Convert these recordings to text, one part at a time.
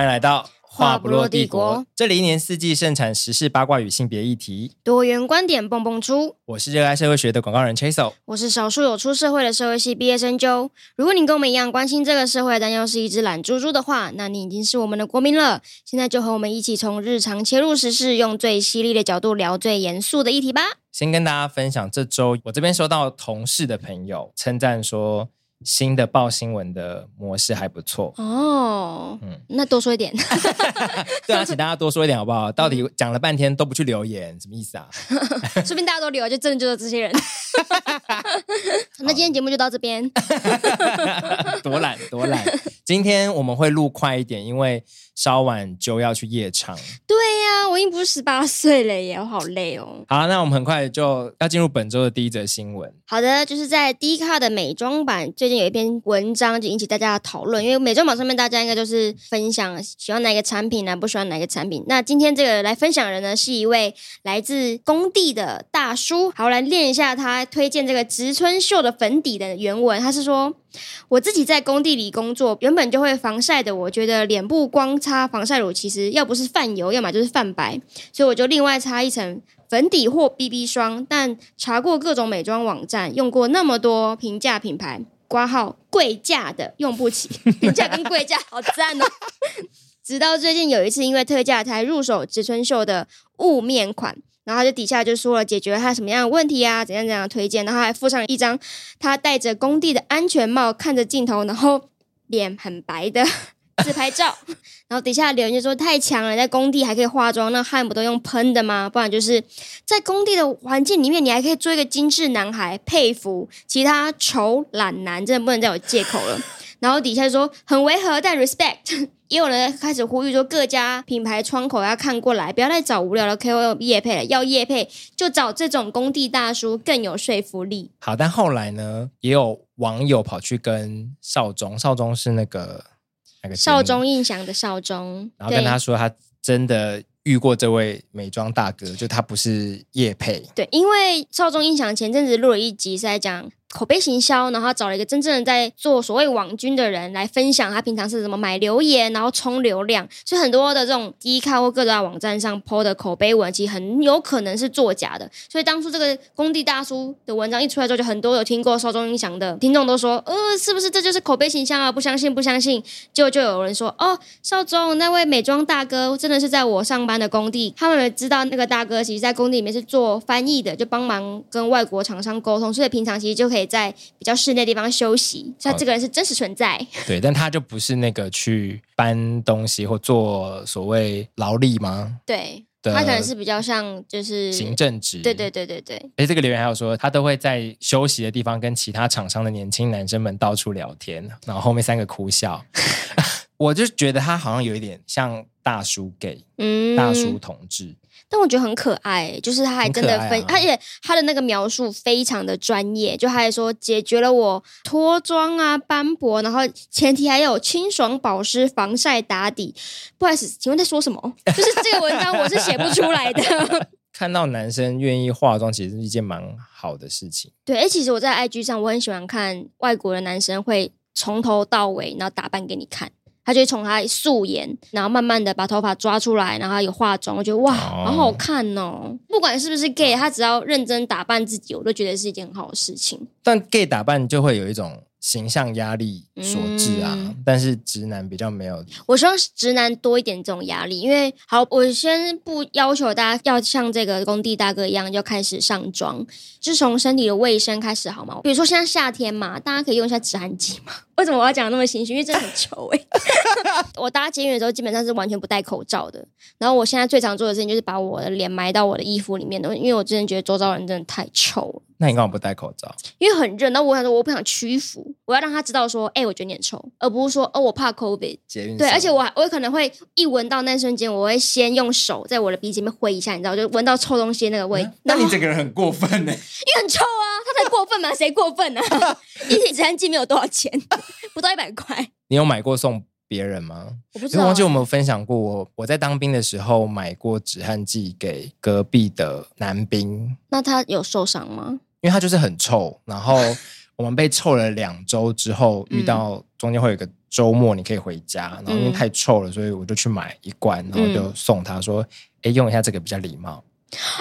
欢迎来到话不落帝国。这里一年四季盛产时事八卦与性别议题，多元观点蹦蹦出。我是热爱社会学的广告人 Chasel，我是少数有出社会的社会系毕业生 Joe。如果你跟我们一样关心这个社会，但又是一只懒猪猪的话，那你已经是我们的国民了。现在就和我们一起从日常切入时事，用最犀利的角度聊最严肃的议题吧。先跟大家分享，这周我这边收到同事的朋友称赞说。新的报新闻的模式还不错哦，嗯，那多说一点，对啊，请大家多说一点好不好？到底讲了半天都不去留言，什么意思啊？说不定大家都留，就真的就是这些人。那今天节目就到这边，多懒多懒。今天我们会录快一点，因为稍晚就要去夜场。对呀、啊，我已经不是十八岁了耶，我好累哦。好，那我们很快就要进入本周的第一则新闻。好的，就是在 Dcard 的美妆版最近有一篇文章就引起大家的讨论，因为美妆榜上面大家应该都是分享喜欢哪个产品呢、啊，不喜欢哪个产品。那今天这个来分享的人呢，是一位来自工地的大叔。好，来念一下他推荐这个植村秀的粉底的原文。他是说：“我自己在工地里工作，原本就会防晒的，我觉得脸部光擦防晒乳，其实要不是泛油，要么就是泛白，所以我就另外擦一层。”粉底或 BB 霜，但查过各种美妆网站，用过那么多平价品牌，挂号贵价的用不起，平 价跟贵价好赞哦。直到最近有一次，因为特价才入手植村秀的雾面款，然后他就底下就说了解决他什么样的问题啊，怎样怎样推荐，然后还附上一张他戴着工地的安全帽，看着镜头，然后脸很白的。自拍照，然后底下留言就说太强了，在工地还可以化妆，那汗不都用喷的吗？不然就是在工地的环境里面，你还可以做一个精致男孩，佩服。其他丑懒男真的不能再有借口了。然后底下就说很违和，但 respect。也有人开始呼吁说，各家品牌窗口要看过来，不要再找无聊的 KOL 业配了，要业配就找这种工地大叔更有说服力。好，但后来呢，也有网友跑去跟少中，少中是那个那个。少中印象的少中，然后跟他说，他真的遇过这位美妆大哥，就他不是叶佩。对，因为少中印象前阵子录了一集是在讲。口碑行销，然后找了一个真正的在做所谓网军的人来分享他平常是怎么买留言，然后冲流量。所以很多的这种 Dcard 或各大网站上 po 的口碑文，其实很有可能是作假的。所以当初这个工地大叔的文章一出来之后，就很多有听过少中音响的听众都说：“呃，是不是这就是口碑行销啊？不相信，不相信。”就就有人说：“哦，少中那位美妆大哥真的是在我上班的工地，他们知道那个大哥其实在工地里面是做翻译的，就帮忙跟外国厂商沟通，所以平常其实就可以。”在比较室内地方休息，他这个人是真实存在。哦，对，但他就不是那个去搬东西或做所谓劳力吗？对，他可能是比较像就是行政职。对对对对对。哎，这个留言还有说，他都会在休息的地方跟其他厂商的年轻男生们到处聊天，然后后面三个哭笑。我就觉得他好像有一点像大叔 gay，嗯，大叔同志。但我觉得很可爱，就是他还真的分，而且、啊、他的那个描述非常的专业，就他还说解决了我脱妆啊、斑驳，然后前提还有清爽保湿、防晒打底。不好意思，请问在说什么？就是这个文章我是写不出来的。看到男生愿意化妆，其实是一件蛮好的事情。对，哎，其实我在 IG 上，我很喜欢看外国的男生会从头到尾，然后打扮给你看。他就从他素颜，然后慢慢的把头发抓出来，然后有化妆，我觉得哇，好好看哦！不管是不是 gay，他只要认真打扮自己，我都觉得是一件很好的事情。但 gay 打扮就会有一种。形象压力所致啊，嗯，但是直男比较没有。我希望直男多一点这种压力，因为好，我先不要求大家要像这个工地大哥一样就开始上妆，就从身体的卫生开始好吗？比如说现在夏天嘛，大家可以用一下止汗剂嘛。为什么我要讲那么心虚？因为真的很臭哎，欸。我搭捷运的时候基本上是完全不戴口罩的，然后我现在最常做的事情就是把我的脸埋到我的衣服里面的，因为我真的觉得周遭人真的太臭了。那你干嘛不戴口罩？因为很热。那我想说，我不想屈服，我要让他知道说，哎、欸，我觉得你很臭，而不是说，哦，我怕 COVID。对，而且我我可能会一闻到那瞬间，我会先用手在我的鼻子里面挥一下，你知道，就闻到臭东西那个味。嗯、那你这个人很过分呢？因为很臭啊，他才过分嘛，谁过分呢、啊？一体止汗剂没有多少钱，不到一百块。你有买过送别人吗？我不知道、欸。忘记我们有分享过我，我我在当兵的时候买过止汗剂给隔壁的男兵。那他有受伤吗？因为他就是很臭，然后我们被臭了两周之后，遇到中间会有一个周末你可以回家，然后因为太臭了，所以我就去买一罐，然后就送他说：“哎，用一下这个比较礼貌。”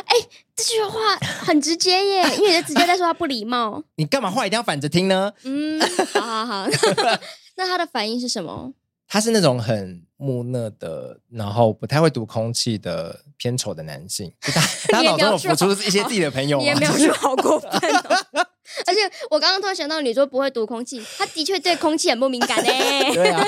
哎，这句话很直接耶，因为你直接在说他不礼貌。你干嘛话一定要反着听呢？嗯，好好好。那他的反应是什么？他是那种很木讷的，然后不太会读空气的偏丑的男性。他他脑中有浮出一些自己的朋友，你也描述好过分哦。而且我刚刚突然想到，你说不会读空气，他的确对空气很不敏感呢。对啊。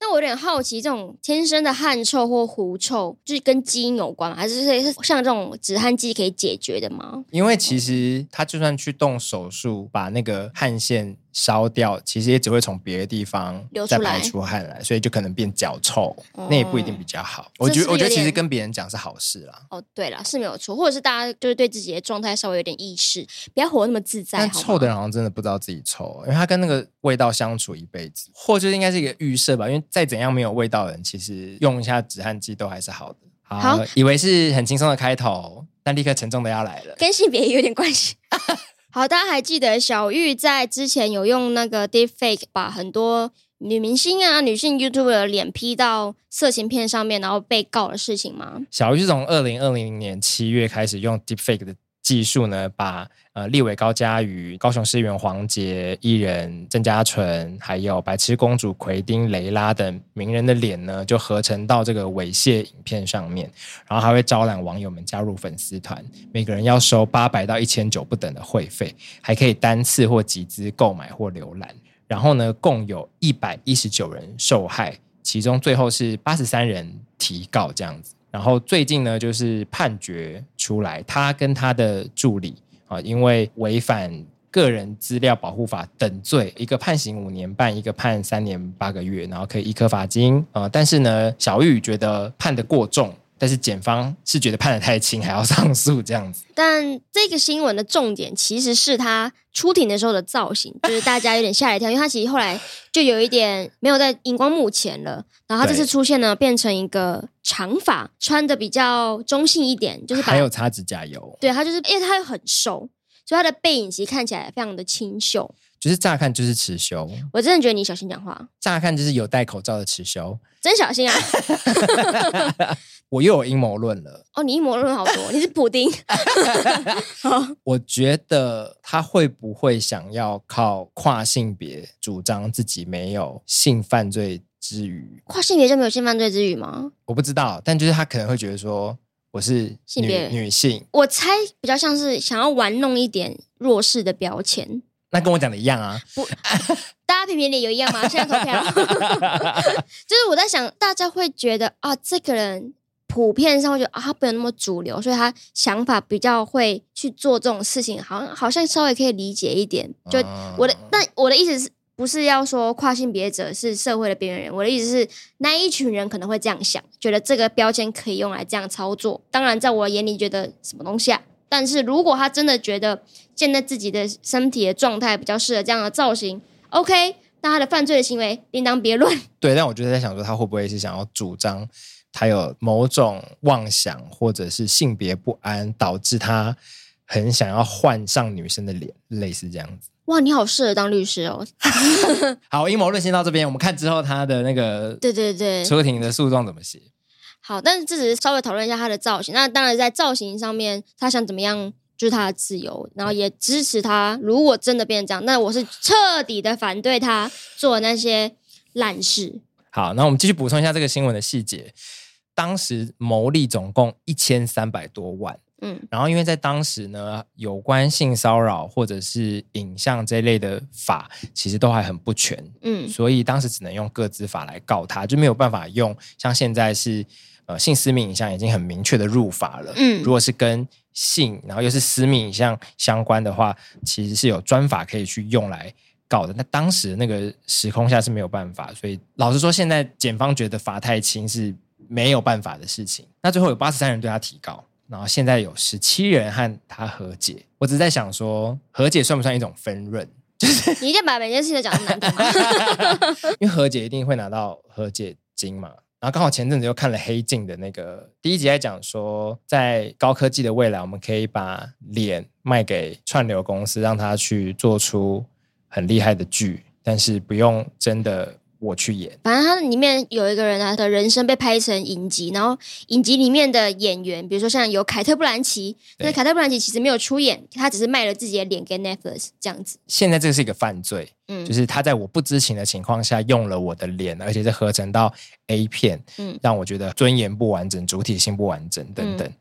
那我有点好奇，这种天生的汗臭或狐臭，就是跟基因有关，还是是像这种止汗剂可以解决的吗？因为其实他就算去动手术，把那个汗腺。烧掉，其实也只会从别的地方再排出汗来，所以就可能变脚臭，嗯、那也不一定比较好。我觉得，我觉得其实跟别人讲是好事啦。哦，对了，是没有错，或者是大家就是对自己的状态稍微有点意识，不要活那么自在。但臭的人好像真的不知道自己臭，因为他跟那个味道相处一辈子，或者应该是一个预设吧。因为再怎样没有味道的人，其实用一下止汗剂都还是好的。好，好以为是很轻松的开头，但立刻沉重的要来了，跟性别也有点关系。好，大家还记得小玉在之前有用那个 Deepfake 把很多女明星啊、女性 YouTuber 的脸 P 到色情片上面，然后被告的事情吗？小玉是从二零二零年七月开始用 Deepfake 的。技术呢，把呃立委高嘉瑜、高雄市议员黄杰、艺人郑家纯，还有白痴公主奎丁、雷拉等名人的脸呢，就合成到这个猥亵影片上面，然后还会招揽网友们加入粉丝团，每个人要收八百到一千九不等的会费，还可以单次或集资购买或浏览。然后呢，共有一百一十九人受害，其中最后是八十三人提告这样子。然后最近呢，就是判决出来，他跟他的助理啊，因为违反个人资料保护法等罪，一个判刑五年半，一个判三年八个月，然后可以一颗罚金啊。但是呢，小玉觉得判的过重。但是检方是觉得判的太轻，还要上诉这样子。但这个新闻的重点其实是他出庭的时候的造型，就是大家有点吓一跳，因为他其实后来就有一点没有在荧光幕前了。然后他这次出现呢，变成一个长发，穿的比较中性一点，就是还有擦指甲油。对，他就是因为他又很瘦，所以他的背影其实看起来非常的清秀。就是乍看就是持修，我真的觉得你小心讲话。乍看就是有戴口罩的持修，真小心啊！我又有阴谋论了。哦，你阴谋论好多，你是普丁。好，我觉得他会不会想要靠跨性别主张自己没有性犯罪之余，跨性别就没有性犯罪之余吗？我不知道，但就是他可能会觉得说我是性别女性，我猜比较像是想要玩弄一点弱势的标签。那跟我讲的一样啊！不，大家评评理有一样吗？现在投票，就是我在想，大家会觉得啊，这个人普遍上会觉得啊，他不有那么主流，所以他想法比较会去做这种事情，好像好像稍微可以理解一点。就我的，但我的意思是不是要说跨性别者是社会的边缘人？我的意思是，那一群人可能会这样想，觉得这个标签可以用来这样操作。当然，在我眼里，觉得什么东西啊？但是如果他真的觉得现在自己的身体的状态比较适合这样的造型，OK，那他的犯罪的行为另当别论。对，但我就是在想说，他会不会是想要主张他有某种妄想，或者是性别不安，导致他很想要换上女生的脸，类似这样子。哇，你好适合当律师哦。好，阴谋论先到这边，我们看之后他的那个 对对对出庭的诉状怎么写。好，但是这只是稍微讨论一下他的造型。那当然，在造型上面，他想怎么样就是他的自由，然后也支持他。如果真的变成这样，那我是彻底的反对他做那些烂事。好，那我们继续补充一下这个新闻的细节。当时牟利总共一千三百多万，嗯，然后因为在当时呢，有关性骚扰或者是影像这一类的法，其实都还很不全，嗯，所以当时只能用个资法来告他，就没有办法用像现在是。呃，性私密影像已经很明确的入法了。嗯，如果是跟性，然后又是私密影像相关的话，其实是有专法可以去用来告的。那当时那个时空下是没有办法，所以老实说，现在检方觉得罚太轻是没有办法的事情。那最后有八十三人对他提告，然后现在有十七人和他和解。我只是在想说，和解算不算一种分润？就是你一定把每件事情都讲得难听吗？因为和解一定会拿到和解金嘛。然后刚好前阵子又看了《黑镜》的那个第一集，在讲说，在高科技的未来，我们可以把脸卖给串流公司，让他去做出很厉害的剧，但是不用真的。我去演，反正他里面有一个人，啊的人生被拍成影集，然后影集里面的演员，比如说像有凯特·布兰奇，但是凯特·布兰奇其实没有出演，他只是卖了自己的脸给 Netflix 这样子。现在这是一个犯罪，嗯，就是他在我不知情的情况下用了我的脸，而且是合成到 A 片，嗯，让我觉得尊严不完整、主体性不完整等等。嗯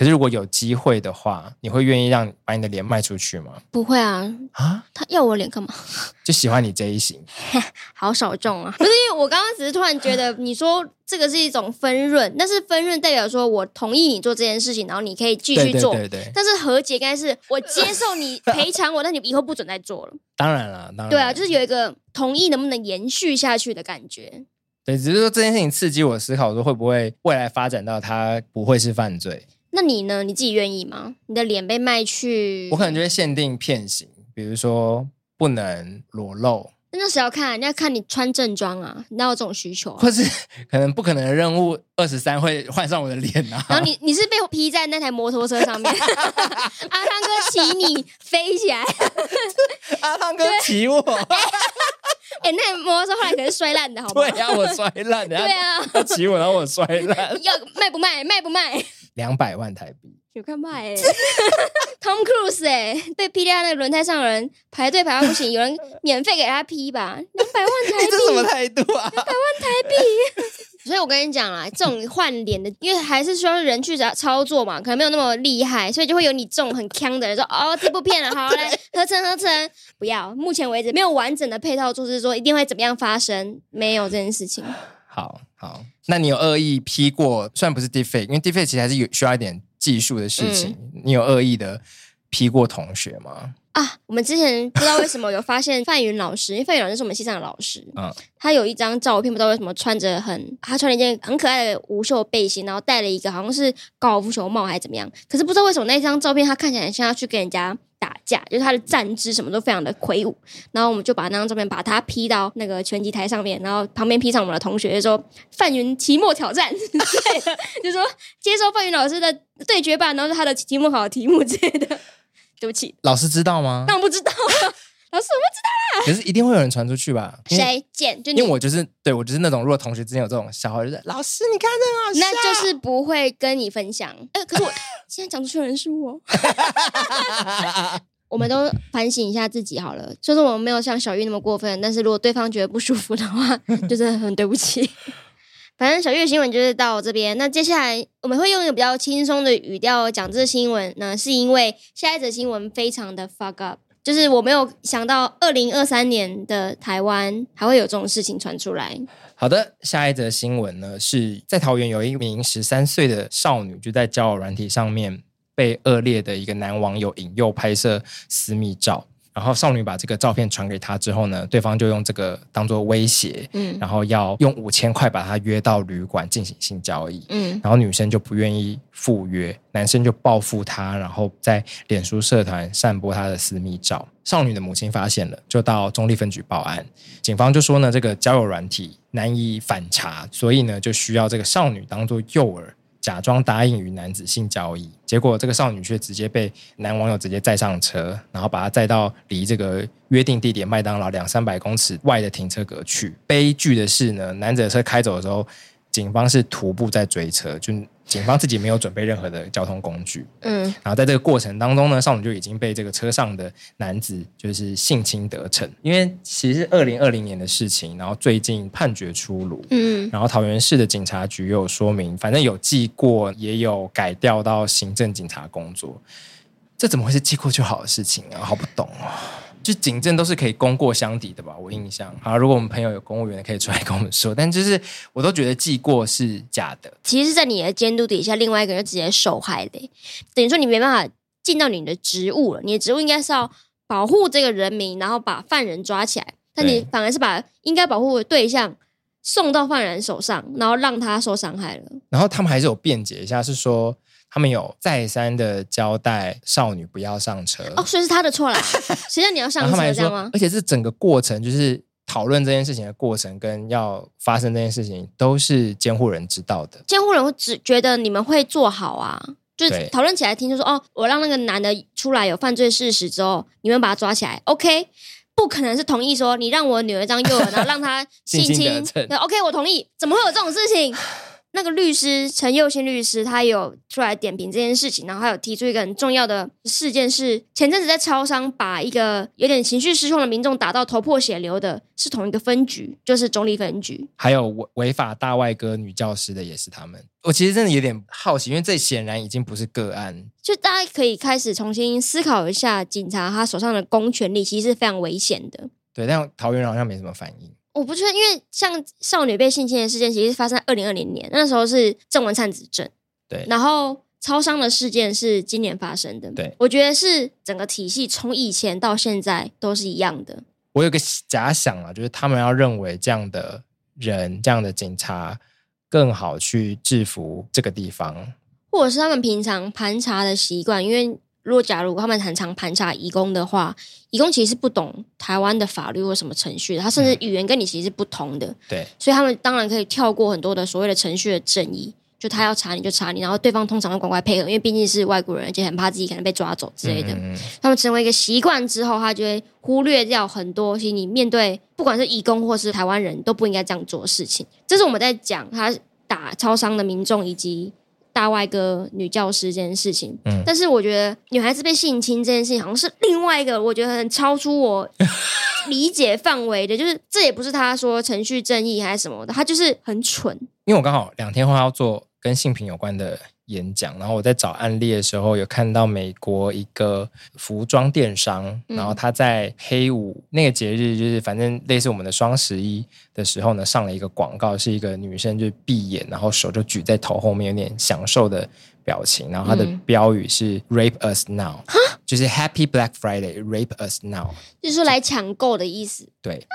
可是如果有机会的话，你会愿意让把你的脸卖出去吗？不会啊！啊，他要我脸干嘛？就喜欢你这一型，好少众啊！不是因为我刚刚只是突然觉得你说这个是一种分润，但是分润代表说我同意你做这件事情，然后你可以继续做。对对对对。但是和解应该是我接受你赔偿我，但你以后不准再做了。当然了，当然。对啊，就是有一个同意能不能延续下去的感觉。对，只是说这件事情刺激我思考，说会不会未来发展到它不会是犯罪。那你呢？你自己愿意吗？你的脸被卖去，我可能就会限定片型，比如说不能裸露。那谁要看？人家看你穿正装啊，哪有这种需求啊？或是 可能不可能的任务二十三会换上我的脸啊？然后你你是被披在那台摩托车上面，阿汤哥骑你飞起来，阿汤哥骑我。哎、欸，那摩托车后来可是摔烂的，好不好？对呀、啊，我摔烂的。对啊，他骑我，然后我摔烂。要卖不卖？卖不卖？两百万台币。有看卖 哎，Tom Cruise 哎，被劈在那个轮胎上的人排队排到不行，有人 免费给他劈吧，两百万 台币。这什么态度啊？两百万台币。所以我跟你讲啦，这种换脸的，因为还是需要人去操作嘛，可能没有那么厉害，所以就会有你这种很锵的人说，哦，这部片了，好嘞，合成合成，不要，目前为止没有完整的配套，措施说一定会怎么样发生，没有这件事情。好好，那你有恶意 P 过？虽然不是 deepfake，因为 deepfake 其实还是有需要一点。技术的事情，嗯、你有恶意的 P 过同学吗？啊，我们之前不知道为什么有发现范云老师，因为范云老师是我们系上的老师，嗯，他有一张照片，不知道为什么穿着很，他穿了一件很可爱的无袖背心，然后戴了一个好像是高尔夫球帽还是怎么样，可是不知道为什么那张照片他看起来像要去跟人家。打架，就是他的站姿什么都非常的魁梧，然后我们就把那张照片把他 P 到那个拳击台上面，然后旁边 P 上我们的同学，就说范云期末挑战，对，就说接受范云老师的对决吧，然后是他的期末考的题目之类的。对不起，老师知道吗？当然不知道，老师我不知道啊。可是一定会有人传出去吧？谁剪？就因为我就是对我就是那种，如果同学之间有这种笑话，就是老师你看这个好笑，那就是不会跟你分享。哎，可是我。现在讲出去的人是我，我们都反省一下自己好了。虽说我们没有像小玉那么过分，但是如果对方觉得不舒服的话，就是很对不起。反正小玉的新闻就是到这边。那接下来我们会用一个比较轻松的语调讲这个新闻呢，是因为下一则新闻非常的 fuck up，就是我没有想到二零二三年的台湾还会有这种事情传出来。好的，下一则新闻呢，是在桃园有一名十三岁的少女，就在交友软体上面被恶劣的一个男网友引诱拍摄私密照，然后少女把这个照片传给他之后呢，对方就用这个当做威胁，嗯，然后要用五千块把他约到旅馆进行性交易，嗯，然后女生就不愿意赴约，男生就报复他，然后在脸书社团散播他的私密照。少女的母亲发现了，就到中立分局报案。警方就说呢，这个交友软体难以反查，所以呢，就需要这个少女当做诱饵，假装答应与男子性交易。结果这个少女却直接被男网友直接载上车，然后把她载到离这个约定地点麦当劳两三百公尺外的停车格去。悲剧的是呢，男子的车开走的时候，警方是徒步在追车，就。警方自己没有准备任何的交通工具，嗯，然后在这个过程当中呢，少女就已经被这个车上的男子就是性侵得逞。因为其实是二零二零年的事情，然后最近判决出炉，嗯，然后桃园市的警察局有说明，反正有记过，也有改调到行政警察工作，这怎么会是记过就好的事情啊？好不懂啊！就警政都是可以功过相抵的吧？我印象好，如果我们朋友有公务员可以出来跟我们说，但就是我都觉得记过是假的。其实在你的监督底下，另外一个人就直接受害的，等于说你没办法尽到你的职务了。你的职务应该是要保护这个人民，然后把犯人抓起来，但你反而是把应该保护的对象送到犯人手上，然后让他受伤害了。然后他们还是有辩解一下，是说。他们有再三的交代少女不要上车哦，所以是他的错啦。谁叫你要上车这样吗？而且是整个过程，就是讨论这件事情的过程，跟要发生这件事情，都是监护人知道的。监护人会只觉得你们会做好啊，就是讨论起来听，就说哦，我让那个男的出来有犯罪事实之后，你们把他抓起来，OK。不可能是同意说你让我女儿当幼儿，然后让他 性侵。对，OK，我同意。怎么会有这种事情？那个律师陈佑新律师，他有出来点评这件事情，然后还有提出一个很重要的事件是，前阵子在超商把一个有点情绪失控的民众打到头破血流的，是同一个分局，就是中立分局。还有违违法大外哥女教师的也是他们。我其实真的有点好奇，因为这显然已经不是个案，就大家可以开始重新思考一下，警察他手上的公权力其实是非常危险的。对，但桃园人好像没什么反应。我不确定，因为像少女被性侵的事件，其实发生在二零二零年，那时候是郑文灿执政。对，然后超商的事件是今年发生的。对，我觉得是整个体系从以前到现在都是一样的。我有个假想啊，就是他们要认为这样的人、这样的警察更好去制服这个地方，或者是他们平常盘查的习惯，因为。如果假如他们很常盘查移工的话，移工其实是不懂台湾的法律或什么程序的，他甚至语言跟你其实是不同的。对，所以他们当然可以跳过很多的所谓的程序的正义，就他要查你就查你，然后对方通常会乖乖配合，因为毕竟是外国人，而且很怕自己可能被抓走之类的。嗯嗯，他们成为一个习惯之后，他就会忽略掉很多，其实你面对不管是移工或是台湾人都不应该这样做的事情。这是我们在讲他打超商的民众以及。大外哥女教师这件事情，嗯，但是我觉得女孩子被性侵这件事情，好像是另外一个我觉得很超出我 理解范围的，就是这也不是他说程序正义还是什么的，他就是很蠢。因为我刚好两天后要做跟性平有关的。演讲，然后我在找案例的时候，有看到美国一个服装电商，嗯、然后他在黑五那个节日，就是反正类似我们的双十一的时候呢，上了一个广告，是一个女生就闭眼，然后手就举在头后面，有点享受的表情，然后它的标语是、嗯、“Rape us now”，就是 “Happy Black Friday”，“Rape us now”，就是说来抢购的意思。对，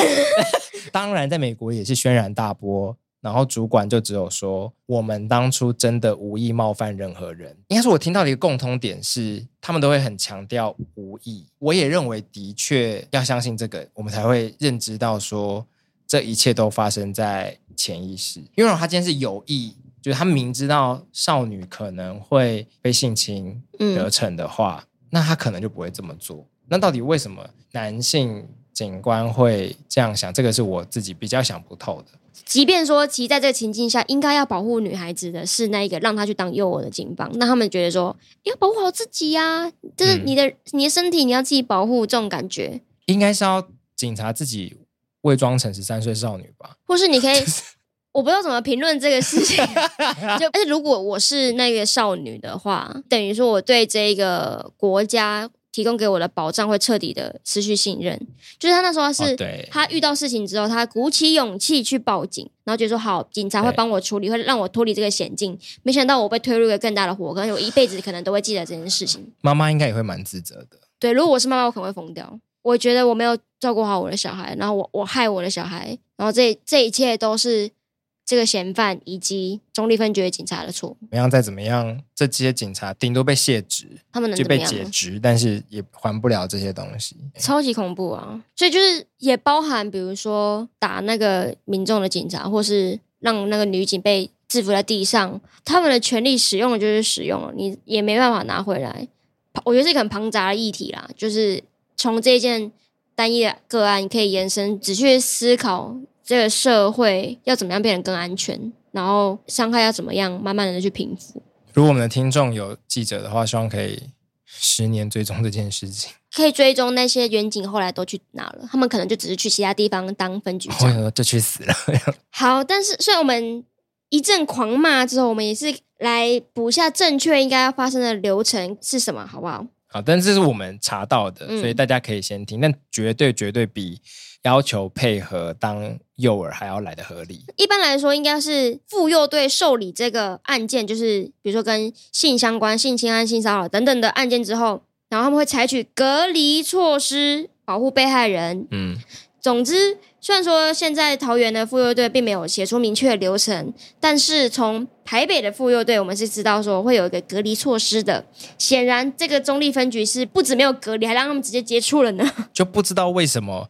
当然在美国也是轩然大波。然后主管就只有说，我们当初真的无意冒犯任何人。应该是，我听到的一个共通点是，他们都会很强调无意。我也认为，的确要相信这个，我们才会认知到说，这一切都发生在潜意识。因为他今天是有意，就是他明知道少女可能会被性侵得逞的话，嗯，那他可能就不会这么做。那到底为什么男性警官会这样想？这个是我自己比较想不透的。即便说，其实在这个情境下，应该要保护女孩子的是那一个让她去当诱饵的警方，那他们觉得说要保护好自己呀、啊，就是你的、嗯、你的身体你要自己保护，这种感觉。应该是要警察自己伪装成十三岁少女吧，或是你可以，我不知道怎么评论这个事情，就而且如果我是那个少女的话，等于说我对这个国家。提供给我的保障会彻底的失去信任，就是他那时候是，他遇到事情之后，他鼓起勇气去报警，然后就说好，警察会帮我处理，会让我脱离这个险境。没想到我被推入一个更大的火坑，我一辈子可能都会记得这件事情。妈妈应该也会蛮自责的。对，如果我是妈妈，我可能会疯掉。我觉得我没有照顾好我的小孩，然后我我害我的小孩，然后这这一切都是。这个嫌犯以及中立分局的警察的错。怎么样？再怎么样，这些警察顶多被卸职，他们能就被解职，但是也还不了这些东西。超级恐怖啊！所以就是也包含，比如说打那个民众的警察，或是让那个女警被制服在地上，他们的权利使用了就是使用了，你也没办法拿回来。我觉得是一个很庞杂的议题啦，就是从这件单一的个案，你可以延伸，只去思考。这个社会要怎么样变得更安全？然后伤害要怎么样慢慢的去平复？如果我们的听众有记者的话，希望可以十年追踪这件事情，可以追踪那些远景后来都去哪了？他们可能就只是去其他地方当分局长，我说就去死了。好，但是虽然我们一阵狂骂之后，我们也是来补下正确应该要发生的流程是什么，好不好？好，但这是我们查到的，所以大家可以先听，但绝对绝对比。要求配合当诱饵还要来的合理。一般来说，应该是妇幼队受理这个案件，就是比如说跟性相关、性侵害、性骚扰等等的案件之后，然后他们会采取隔离措施保护被害人。嗯，总之，虽然说现在桃园的妇幼队并没有写出明确的流程，但是从台北的妇幼队，我们是知道说会有一个隔离措施的。显然，这个中立分局是不止没有隔离，还让他们直接接触了呢。就不知道为什么。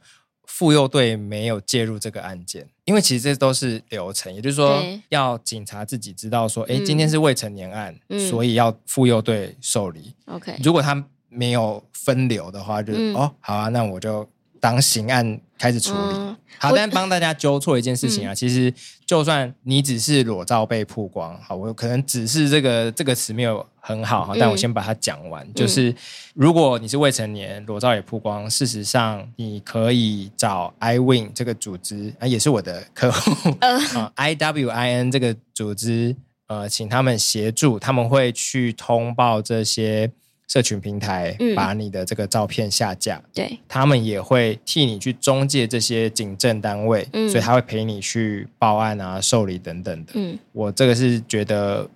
妇幼队没有介入这个案件，因为其实这都是流程，也就是说，要警察自己知道说，哎、嗯，今天是未成年案，嗯、所以要妇幼队受理。OK，如果他没有分流的话，就、嗯、哦好啊，那我就当刑案开始处理。嗯、好，但帮大家纠错一件事情啊，嗯、其实就算你只是裸照被曝光，好，我可能只是这个这个词没有很好哈，但我先把它讲完，嗯、就是如果你是未成年，裸照也曝光，事实上你可以找 iWin 这个组织啊，也是我的客户、呃、啊，IWIN 这个组织。呃，请他们协助，他们会去通报这些社群平台，嗯、把你的这个照片下架。对，他们也会替你去中介这些警政单位，嗯、所以他会陪你去报案啊、受理等等的。嗯，我这个是觉得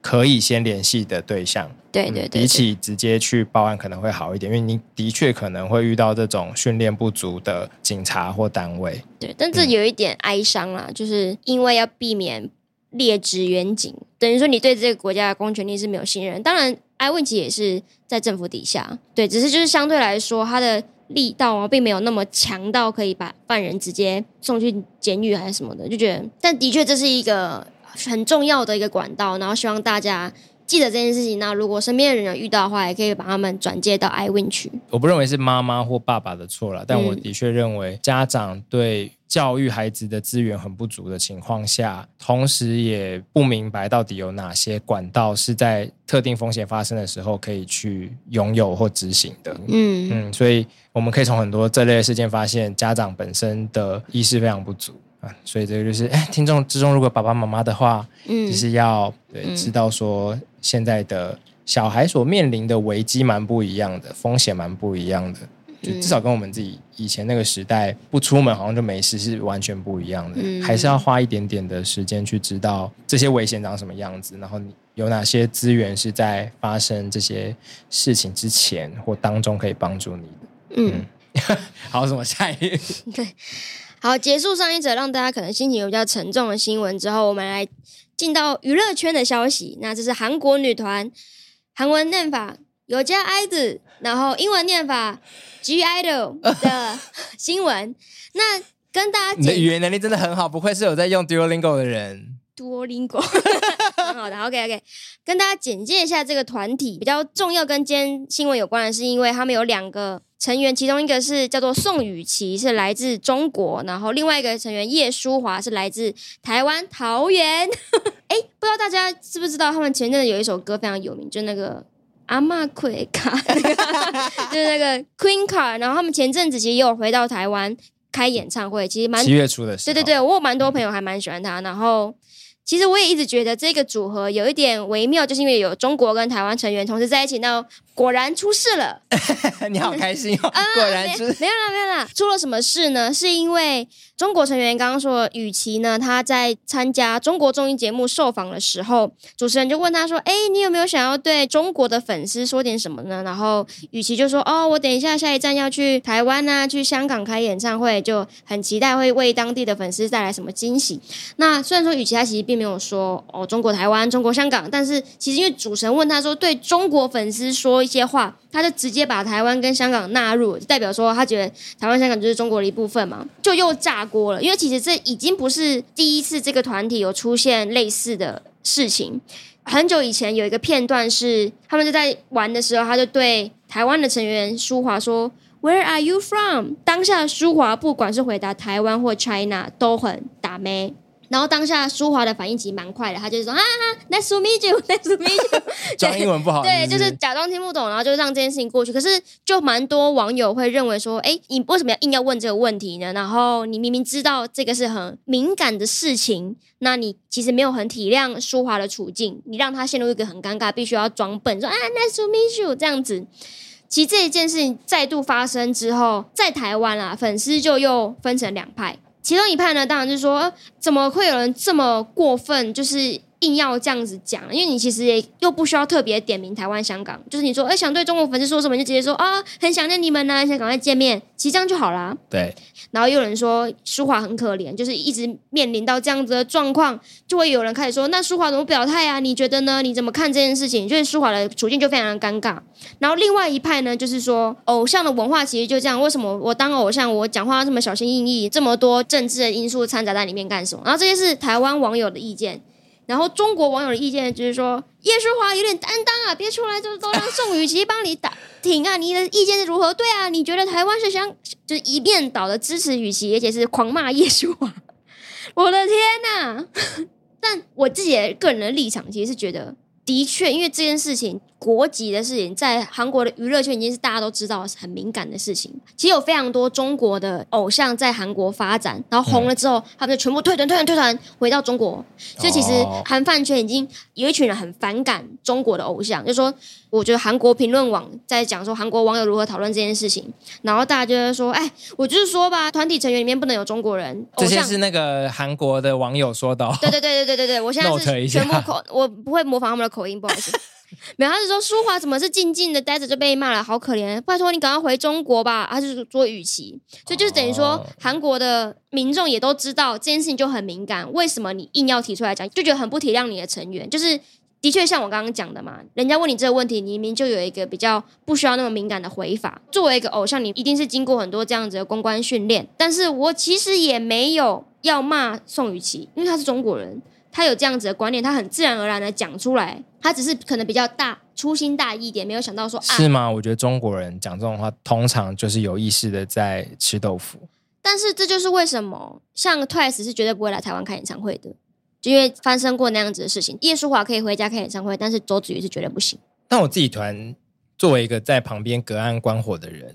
可以先联系的对象。对对，对对，比起直接去报案可能会好一点，因为你的确可能会遇到这种训练不足的警察或单位。对，但这有一点哀伤啊，嗯、就是因为要避免。劣质远景，等于说你对这个国家的公权力是没有信任。当然，iWin 其实也是在政府底下，对，只是就是相对来说，它的力道啊，并没有那么强到可以把犯人直接送去监狱还是什么的，就觉得。但的确，这是一个很重要的一个管道，然后希望大家记得这件事情。那如果身边的人有遇到的话，也可以把他们转接到 iWin 去。我不认为是妈妈或爸爸的错了，但我的确认为家长对。教育孩子的资源很不足的情况下，同时也不明白到底有哪些管道是在特定风险发生的时候可以去拥有或执行的。嗯嗯，所以我们可以从很多这类的事件发现，家长本身的意识非常不足啊。所以这个就是，哎，听众之中如果爸爸妈妈的话，嗯，就是要对知道说现在的小孩所面临的危机蛮不一样的，风险蛮不一样的。就至少跟我们自己以前那个时代不出门好像就没事是完全不一样的，嗯、还是要花一点点的时间去知道这些危险长什么样子，然后你有哪些资源是在发生这些事情之前或当中可以帮助你的。嗯，嗯 好，什么下一个？对，好，结束上一则让大家可能心情有比较沉重的新闻之后，我们来进到娱乐圈的消息。那这是韩国女团韩文念法有加 idol，然后英文念法。G idol 的新闻，那跟大家，你的语言能力真的很好，不愧是有在用 Duolingo 的人。Duolingo，很好的，OK OK，跟大家简介一下这个团体。比较重要跟今天新闻有关的是，因为他们有两个成员，其中一个是叫做宋雨琦，是来自中国，然后另外一个成员叶舒华是来自台湾桃园。哎，不知道大家知不知道，他们前阵子有一首歌非常有名，就那个。阿玛奎卡，就是那个 Queen 卡，然后他们前阵子其实也有回到台湾开演唱会，其实蛮七月初的时候，对对对，我有蛮多朋友还蛮喜欢他，然后。其实我也一直觉得这个组合有一点微妙，就是因为有中国跟台湾成员同时在一起，那果然出事了。你好开心哦！果然出、啊、没有啦，没有啦，出了什么事呢？是因为中国成员刚刚说雨琦呢，他在参加中国综艺节目受访的时候，主持人就问他说：“哎，你有没有想要对中国的粉丝说点什么呢？”然后雨琦就说：“哦，我等一下下一站要去台湾啊，去香港开演唱会，就很期待会为当地的粉丝带来什么惊喜。”那虽然说雨琦他其实并没有说哦，中国台湾、中国香港，但是其实因为主持人问他说对中国粉丝说一些话，他就直接把台湾跟香港纳入，代表说他觉得台湾、香港就是中国的一部分嘛，就又炸锅了。因为其实这已经不是第一次这个团体有出现类似的事情，很久以前有一个片段是他们就在玩的时候，他就对台湾的成员舒华说 “Where are you from？” 当下舒华不管是回答台湾或 China 都很打咩。然后当下舒华的反应其实蛮快的，他就是说啊，Nice to meet you，Nice to meet you，装英文不好，对，就是假装听不懂，然后就让这件事情过去。可是就蛮多网友会认为说，哎，你为什么要硬要问这个问题呢？然后你明明知道这个是很敏感的事情，那你其实没有很体谅舒华的处境，你让他陷入一个很尴尬，必须要装笨，说啊，Nice to meet you 这样子。其实这一件事情再度发生之后，在台湾啊，粉丝就又分成两派。其中一派呢，当然就是说，怎么会有人这么过分，就是硬要这样子讲？因为你其实也又不需要特别点名台湾、香港，就是你说，哎，想对中国粉丝说什么，就直接说啊，很想念你们呢，想赶快见面，其实这样就好啦。对。然后又有人说舒华很可怜，就是一直面临到这样子的状况，就会有人开始说，那舒华怎么表态啊？你觉得呢？你怎么看这件事情？就是舒华的处境就非常的尴尬。然后另外一派呢，就是说偶像的文化其实就这样，为什么我当偶像，我讲话这么小心翼翼，这么多政治的因素掺杂在里面干什么？然后这些是台湾网友的意见。然后中国网友 的意见就是说，叶舒华有点担当啊，别出来就都让宋雨琦帮你打挺啊，你的意见是如何？对啊，你觉得台湾是想就是一面倒的支持雨琦，而且是狂骂叶舒华？我的天哪！但我自己的个人的立场其实是觉得。的确，因为这件事情，国籍的事情，在韩国的娱乐圈已经是大家都知道很敏感的事情。其实有非常多中国的偶像在韩国发展，然后红了之后，嗯、他们就全部退团、退团、退团，回到中国。所以其实韩饭圈已经有一群人很反感中国的偶像，就是说。我觉得韩国评论网在讲说韩国网友如何讨论这件事情，然后大家就会说：“哎，我就是说吧，团体成员里面不能有中国人。”这些是那个韩国的网友说的、哦。对对对对对对对，我现在是 全部口，我不会模仿他们的口音，不好意思。没有，他是说舒华怎么是静静的待着就被骂了，好可怜，拜托你赶快回中国吧。他就是说雨琦，所以就是等于说韩国的民众也都知道这件事情就很敏感，为什么你硬要提出来讲，就觉得很不体谅你的成员，就是。的确，像我刚刚讲的嘛，人家问你这个问题，你明明就有一个比较不需要那么敏感的回法。作为一个偶像，你一定是经过很多这样子的公关训练。但是我其实也没有要骂宋雨琦，因为他是中国人，他有这样子的观念，他很自然而然的讲出来。他只是可能比较大粗心大意一点，没有想到说啊是吗？我觉得中国人讲这种话，通常就是有意识的在吃豆腐。但是这就是为什么，像 Twice 是绝对不会来台湾开演唱会的。就因为发生过那样子的事情，叶舒华可以回家开演唱会，但是周子瑜是绝对不行。但我自己团作为一个在旁边隔岸观火的人，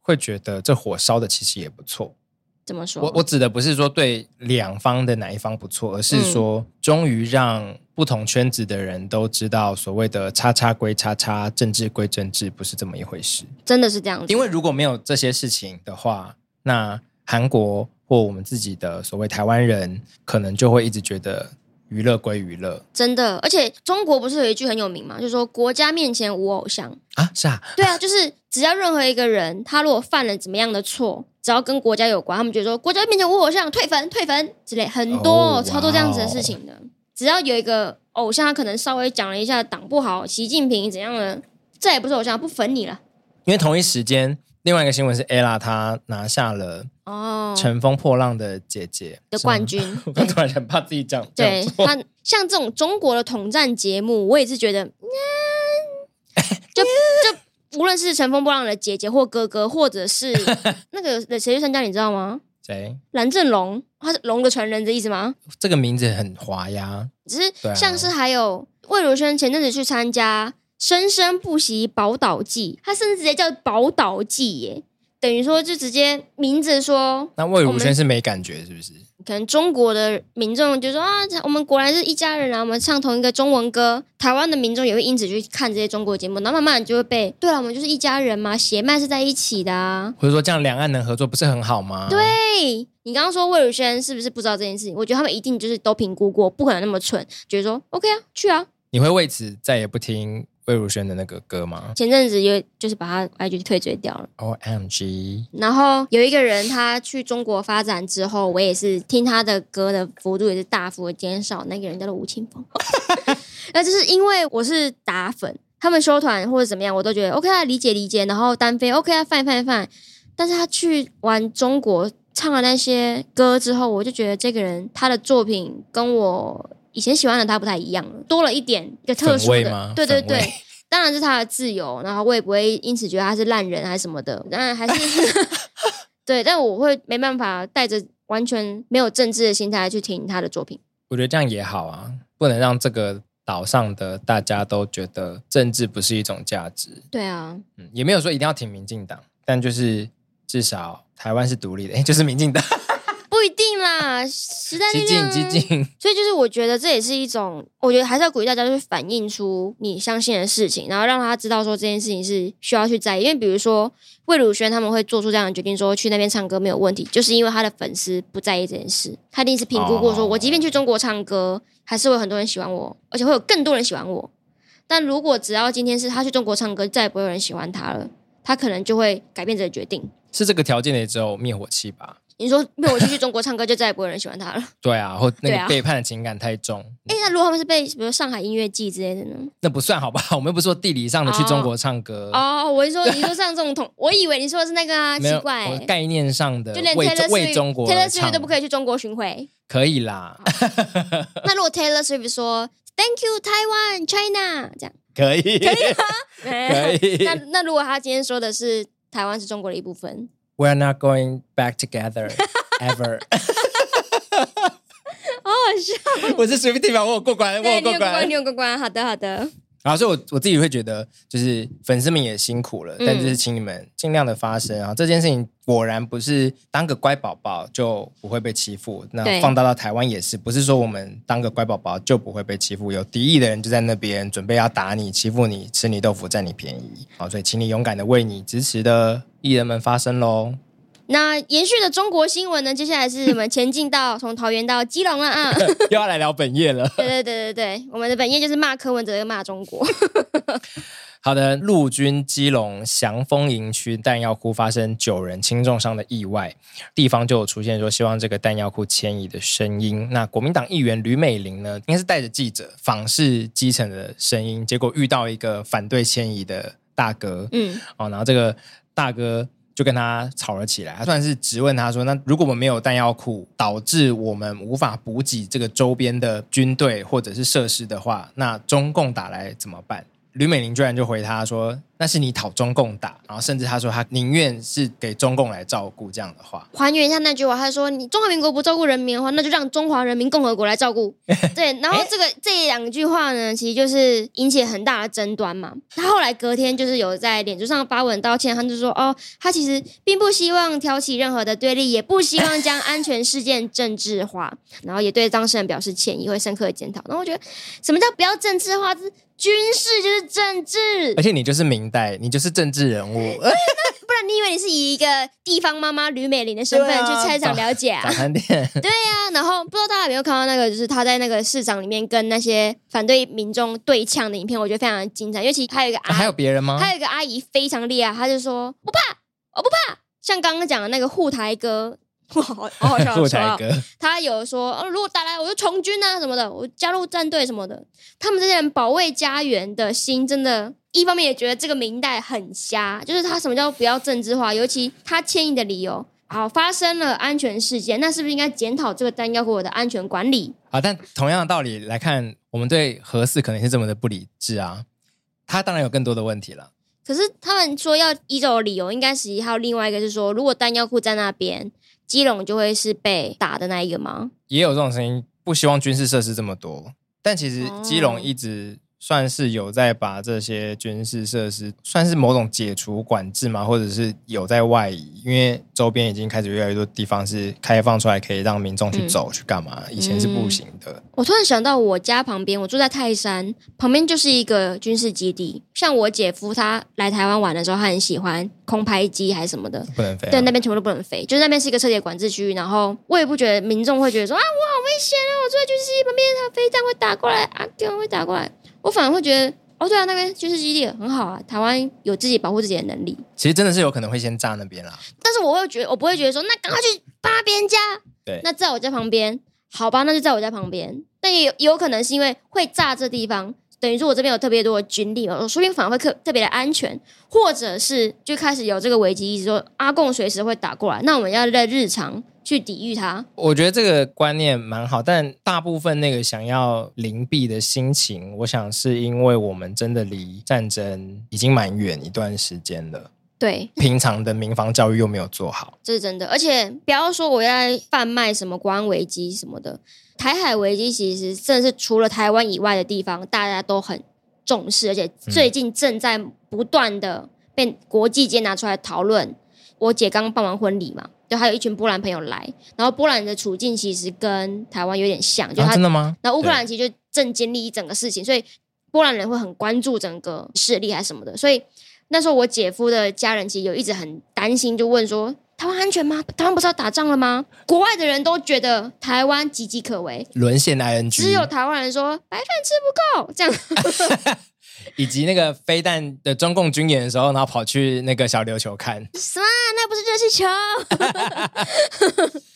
会觉得这火烧的其实也不错。怎么说？我我指的不是说对两方的哪一方不错，而是说终于让不同圈子的人都知道，所谓的“叉叉归叉叉，政治归政治”不是这么一回事。真的是这样子。因为如果没有这些事情的话，那韩国。或我们自己的所谓台湾人，可能就会一直觉得娱乐归娱乐，真的。而且中国不是有一句很有名吗？就是说国家面前无偶像啊，是啊，对啊，就是只要任何一个人他如果犯了怎么样的错，只要跟国家有关，他们觉得说国家面前无偶像，退粉退粉之类，很多、哦、超多这样子的事情的。只要有一个偶像，他可能稍微讲了一下党不好，习近平怎样的，这也不是偶像，不粉你了。因为同一时间。另外一个新闻是 Ella，她拿下了哦《乘风破浪的姐姐》的冠军。我刚突然很怕自己讲，对他像这种中国的统战节目，我也是觉得，嗯、就 就无论是《乘风破浪的姐姐》或哥哥，或者是 那个谁去参加，你知道吗？谁？蓝正龙，他是龙的传人的意思吗？这个名字很滑呀，只是像是还有魏如萱前阵子去参加。生生不息宝岛季，他甚至直接叫宝岛季耶，等于说就直接名字说。那魏如萱是没感觉是不是？可能中国的民众就说啊，我们果然是一家人啊，我们唱同一个中文歌。台湾的民众也会因此去看这些中国节目，然后慢慢就会被，对了，我们就是一家人嘛，血脉是在一起的啊。或者说这样两岸能合作不是很好吗？对，你刚刚说魏如萱是不是不知道这件事情？我觉得他们一定就是都评估过，不可能那么蠢，觉得说 OK 啊，去啊。你会为此再也不听？魏如萱的那个歌吗？前阵子有就是把他 IG 退追掉了。OMG！然后有一个人他去中国发展之后，我也是听他的歌的幅度也是大幅的减少。那个人叫做吴青峰。那就是因为我是打粉，他们收团或者怎么样，我都觉得 OK 啊，理解理解。然后单飞 OK 啊，fine fine fine。但是他去玩中国唱了那些歌之后，我就觉得这个人他的作品跟我。以前喜欢的他不太一样了，多了一点一个特殊的，对对对，当然是他的自由，然后我也不会因此觉得他是烂人还是什么的，当然还是 对，但我会没办法带着完全没有政治的心态去听他的作品。我觉得这样也好啊，不能让这个岛上的大家都觉得政治不是一种价值。对啊，嗯，也没有说一定要挺民进党，但就是至少台湾是独立的，诶，就是民进党。不一定啦，时代力量，激进激进。所以就是我觉得这也是一种，我觉得还是要鼓励大家去反映出你相信的事情，然后让他知道说这件事情是需要去在意。因为比如说魏如萱他们会做出这样的决定，说去那边唱歌没有问题，就是因为他的粉丝不在意这件事，他一定是评估过，说我即便去中国唱歌，还是会有很多人喜欢我，而且会有更多人喜欢我。但如果只要今天是他去中国唱歌，再也不会有人喜欢他了，他可能就会改变这个决定。是这个条件的只有灭火器吧？你说没有我去中国唱歌，就再也不会有人喜欢他了。对啊，或那个背叛的情感太重。哎、啊，那如果他们是被比如上海音乐季之类的呢？那不算好吧？我们又不是说地理上的去中国唱歌哦。哦，我是说你说像这种同，我以为你说的是那个啊，奇怪、欸，概念上的，就连 Taylor Swift 为中国 Taylor Swift 都不可以去中国巡回，可以啦。那如果 Taylor Swift 说 Thank you Taiwan China 这样可以，可以吗？可以。那那如果他今天说的是台湾是中国的一部分，We're not going back together ever。好好笑！我是随便地方，我有过关，我有过关，你有过关，好的，好的。然后，所以我我自己会觉得，就是粉丝们也辛苦了，但就是请你们尽量的发声啊！这件事情果然不是当个乖宝宝就不会被欺负，那放大到台湾也是，不是说我们当个乖宝宝就不会被欺负，有敌意的人就在那边准备要打你、欺负你、吃你豆腐、占你便宜。好，所以请你勇敢的为你支持的艺人们发声喽！那延续的中国新闻呢？接下来是我们前进到从桃园到基隆了啊，又要来聊本业了。对对对对对，我们的本业就是骂柯文哲，又骂中国。好的，陆军基隆祥丰营区弹药库发生九人轻重伤的意外，地方就有出现说希望这个弹药库迁移的声音。那国民党议员吕美玲呢，应该是带着记者访视基层的声音，结果遇到一个反对迁移的大哥，嗯，哦，然后这个大哥。就跟他吵了起来，他算是质问他说：“那如果我们没有弹药库，导致我们无法补给这个周边的军队或者是设施的话，那中共打来怎么办？”吕美玲居然就回他说：“那是你讨中共打。”然后甚至他说他宁愿是给中共来照顾这样的话。还原一下那句话，他说：“你中华民国不照顾人民的话，那就让中华人民共和国来照顾。” 对，然后这个这两句话呢，其实就是引起很大的争端嘛。他后来隔天就是有在脸书上发文道歉，他就说：“哦，他其实并不希望挑起任何的对立，也不希望将安全事件政治化，然后也对当事人表示歉意，会深刻的检讨。”然后我觉得，什么叫不要政治化？军事就是政治，而且你就是明代，你就是政治人物。不然你以为你是以一个地方妈妈吕美玲的身份去菜场了解啊？早餐店。对呀、啊，然后不知道大家有没有看到那个，就是他在那个市场里面跟那些反对民众对呛的影片，我觉得非常的精彩。尤其还有一个阿姨，还有别人吗？还有一个阿姨非常厉害，她就说不怕，我不怕。像刚刚讲的那个护台哥。哇，好好笑！护台哥，他有说，哦，如果打来，我就从军啊什么的，我加入战队什么的。他们这些人保卫家园的心，真的，一方面也觉得这个明代很瞎，就是他什么叫不要政治化，尤其他迁移的理由，好，发生了安全事件，那是不是应该检讨这个弹药库的安全管理？啊，但同样的道理来看，我们对核四可能是这么的不理智啊，他当然有更多的问题了。可是他们说要依照的理由，应该是还有另外一个是说，如果弹药库在那边。基隆就会是被打的那一个吗？也有这种声音，不希望军事设施这么多，但其实基隆一直。算是有在把这些军事设施算是某种解除管制嘛，或者是有在外移，因为周边已经开始越来越多地方是开放出来，可以让民众去走、嗯、去干嘛，以前是不行的、嗯。我突然想到，我家旁边，我住在泰山旁边，就是一个军事基地。像我姐夫他来台湾玩的时候，他很喜欢空拍机还是什么的，不能飞、啊。对，那边全部都不能飞，就是那边是一个彻底管制区域。然后我也不觉得民众会觉得说啊，我好危险啊，我住在军事基地旁边，他飞弹会打过来啊，电会打过来。我反而会觉得，哦，对啊，那边军事基地很好啊，台湾有自己保护自己的能力。其实真的是有可能会先炸那边啦。但是我会觉得，我不会觉得说，那赶快去扒别人家。对，那在我家旁边，好吧，那就在我家旁边。但也有有可能是因为会炸这地方，等于说我这边有特别多的军力嘛，我说不定反而会特特别的安全，或者是就开始有这个危机意识，说阿贡随时会打过来，那我们要在日常。去抵御它，我觉得这个观念蛮好，但大部分那个想要灵避的心情，我想是因为我们真的离战争已经蛮远一段时间了。对，平常的民防教育又没有做好，这是真的。而且不要说我在贩卖什么国安危机什么的，台海危机其实真的是除了台湾以外的地方，大家都很重视，而且最近正在不断的被国际间拿出来讨论。我姐刚办完婚礼嘛。就还有一群波兰朋友来，然后波兰的处境其实跟台湾有点像，就他、啊、真的吗？然后乌克兰其实就正经历一整个事情，所以波兰人会很关注整个势力还是什么的。所以那时候我姐夫的家人其实有一直很担心，就问说：台湾安全吗？台湾不是要打仗了吗？国外的人都觉得台湾岌岌可危，沦陷 ING，只有台湾人说白饭吃不够，这样。以及那个飞弹的中共军演的时候，然后跑去那个小琉球看，什么？那不是热气球。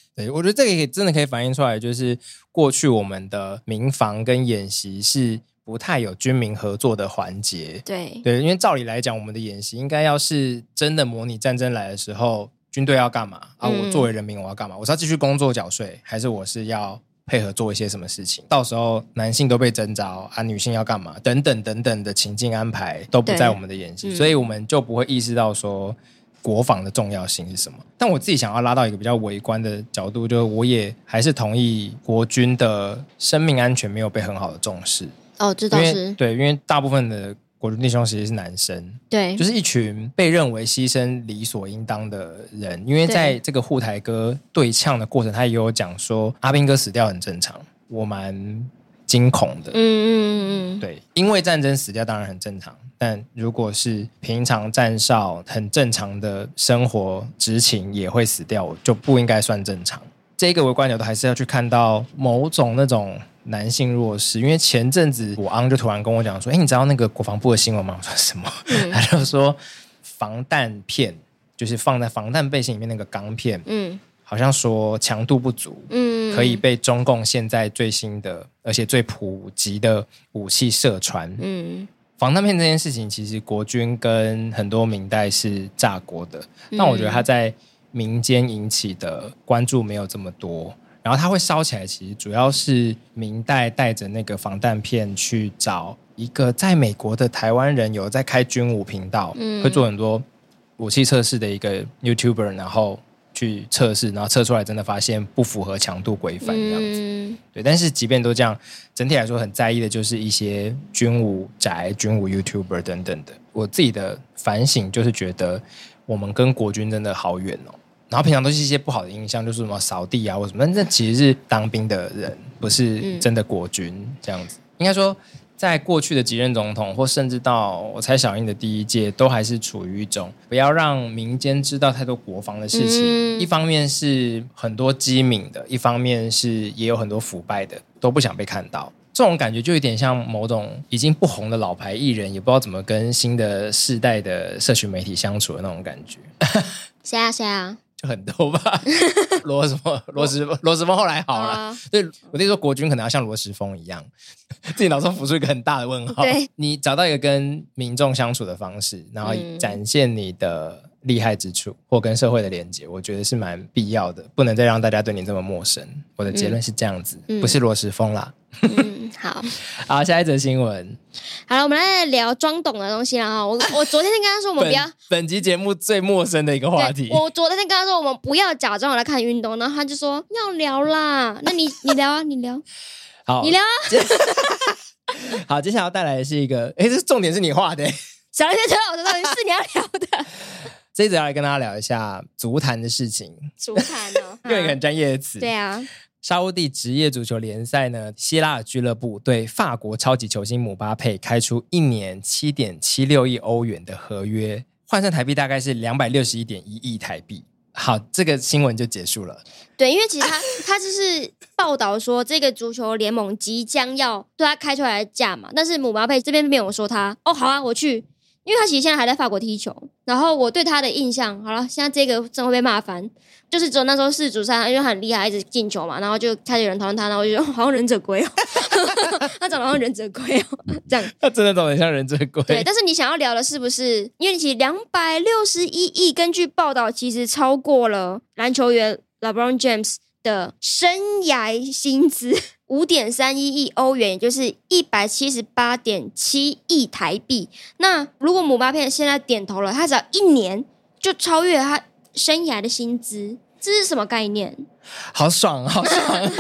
对，我觉得这个也真的可以反映出来，就是过去我们的民防跟演习是不太有军民合作的环节。对对，因为照理来讲，我们的演习应该要是真的模拟战争来的时候，军队要干嘛啊？我作为人民我要干嘛？我是要继续工作缴税，还是我是要配合做一些什么事情？到时候男性都被征召啊，女性要干嘛？等等等等的情境安排都不在我们的演习，所以我们就不会意识到说。国防的重要性是什么？但我自己想要拉到一个比较微观的角度，就是我也还是同意国军的生命安全没有被很好的重视。哦，这倒是对，因为大部分的国军弟兄其实是男生，对，就是一群被认为牺牲理所应当的人。因为在这个护台哥对呛的过程，他也有讲说阿兵哥死掉很正常，我蛮惊恐的。嗯嗯嗯嗯，对，因为战争死掉当然很正常。但如果是平常站哨很正常的生活执勤也会死掉，就不应该算正常。这个围观角度还是要去看到某种那种男性弱势。因为前阵子我昂就突然跟我讲说：“哎，你知道那个国防部的新闻吗？”我说：“什么？”嗯、他就说防弹片就是放在防弹背心里面那个钢片，嗯，好像说强度不足，嗯，可以被中共现在最新的而且最普及的武器射穿，嗯。防弹片这件事情，其实国军跟很多明代是炸锅的，但我觉得他在民间引起的关注没有这么多。然后它会烧起来，其实主要是明代带着那个防弹片去找一个在美国的台湾人，有在开军武频道，会做很多武器测试的一个 YouTuber，然后。去测试，然后测出来真的发现不符合强度规范这样子，嗯、对。但是即便都这样，整体来说很在意的就是一些军武宅、军武 YouTuber 等等的。我自己的反省就是觉得我们跟国军真的好远哦。然后平常都是一些不好的印象，就是什么扫地啊或什么，那其实是当兵的人，不是真的国军这样子。应该说。在过去的几任总统，或甚至到我猜小英的第一届，都还是处于一种不要让民间知道太多国防的事情。嗯、一方面是很多机敏的，一方面是也有很多腐败的，都不想被看到。这种感觉就有点像某种已经不红的老牌艺人，也不知道怎么跟新的世代的社群媒体相处的那种感觉。谁啊谁啊？很多吧，罗什么罗时罗。时峰后来好了，啊、对我那时候国军可能要像罗时峰一样，自己脑中浮出一个很大的问号。对。你找到一个跟民众相处的方式，然后展现你的厉害之处，或跟社会的连接，我觉得是蛮必要的，不能再让大家对你这么陌生。我的结论是这样子，嗯、不是罗时峰啦。嗯，好 好，下一则新闻。好了，我们来聊装懂的东西了哈。我我昨天跟他说，我们不要本，本集节目最陌生的一个话题。我昨天跟他说，我们不要假装来看运动，然后他就说要聊啦。那你你聊啊，你聊，好，你聊啊。好，接下来要带来的是一个，哎，这重点是你画的，小林觉得我的东西是你要聊的。这一则要来跟大家聊一下足坛的事情。足坛哦，用一个很专业的词。对啊。沙乌地职业足球联赛呢，希拉尔俱乐部对法国超级球星姆巴佩开出一年七点七六亿欧元的合约，换算台币大概是两百六十一点一亿台币。好，这个新闻就结束了。对，因为其实他 他就是报道说，这个足球联盟即将要对他开出来的价嘛，但是姆巴佩这边没有说他哦，好啊，我去。因为他其实现在还在法国踢球，然后我对他的印象，好了，现在这个真会被骂烦，就是只有那时候世足赛，因为很厉害，一直进球嘛，然后就开始有人讨论他，然后我就觉得好像忍者龟哦，他长得像忍者龟哦，这样，他真的长得像忍者龟。对，但是你想要聊的是不是？因为其实两百六十一亿，根据报道，其实超过了篮球员 LeBron James 的生涯薪资。五点三一亿欧元，也就是一百七十八点七亿台币。那如果姆巴佩现在点头了，他只要一年就超越他生涯的薪资，这是什么概念？好爽，好爽！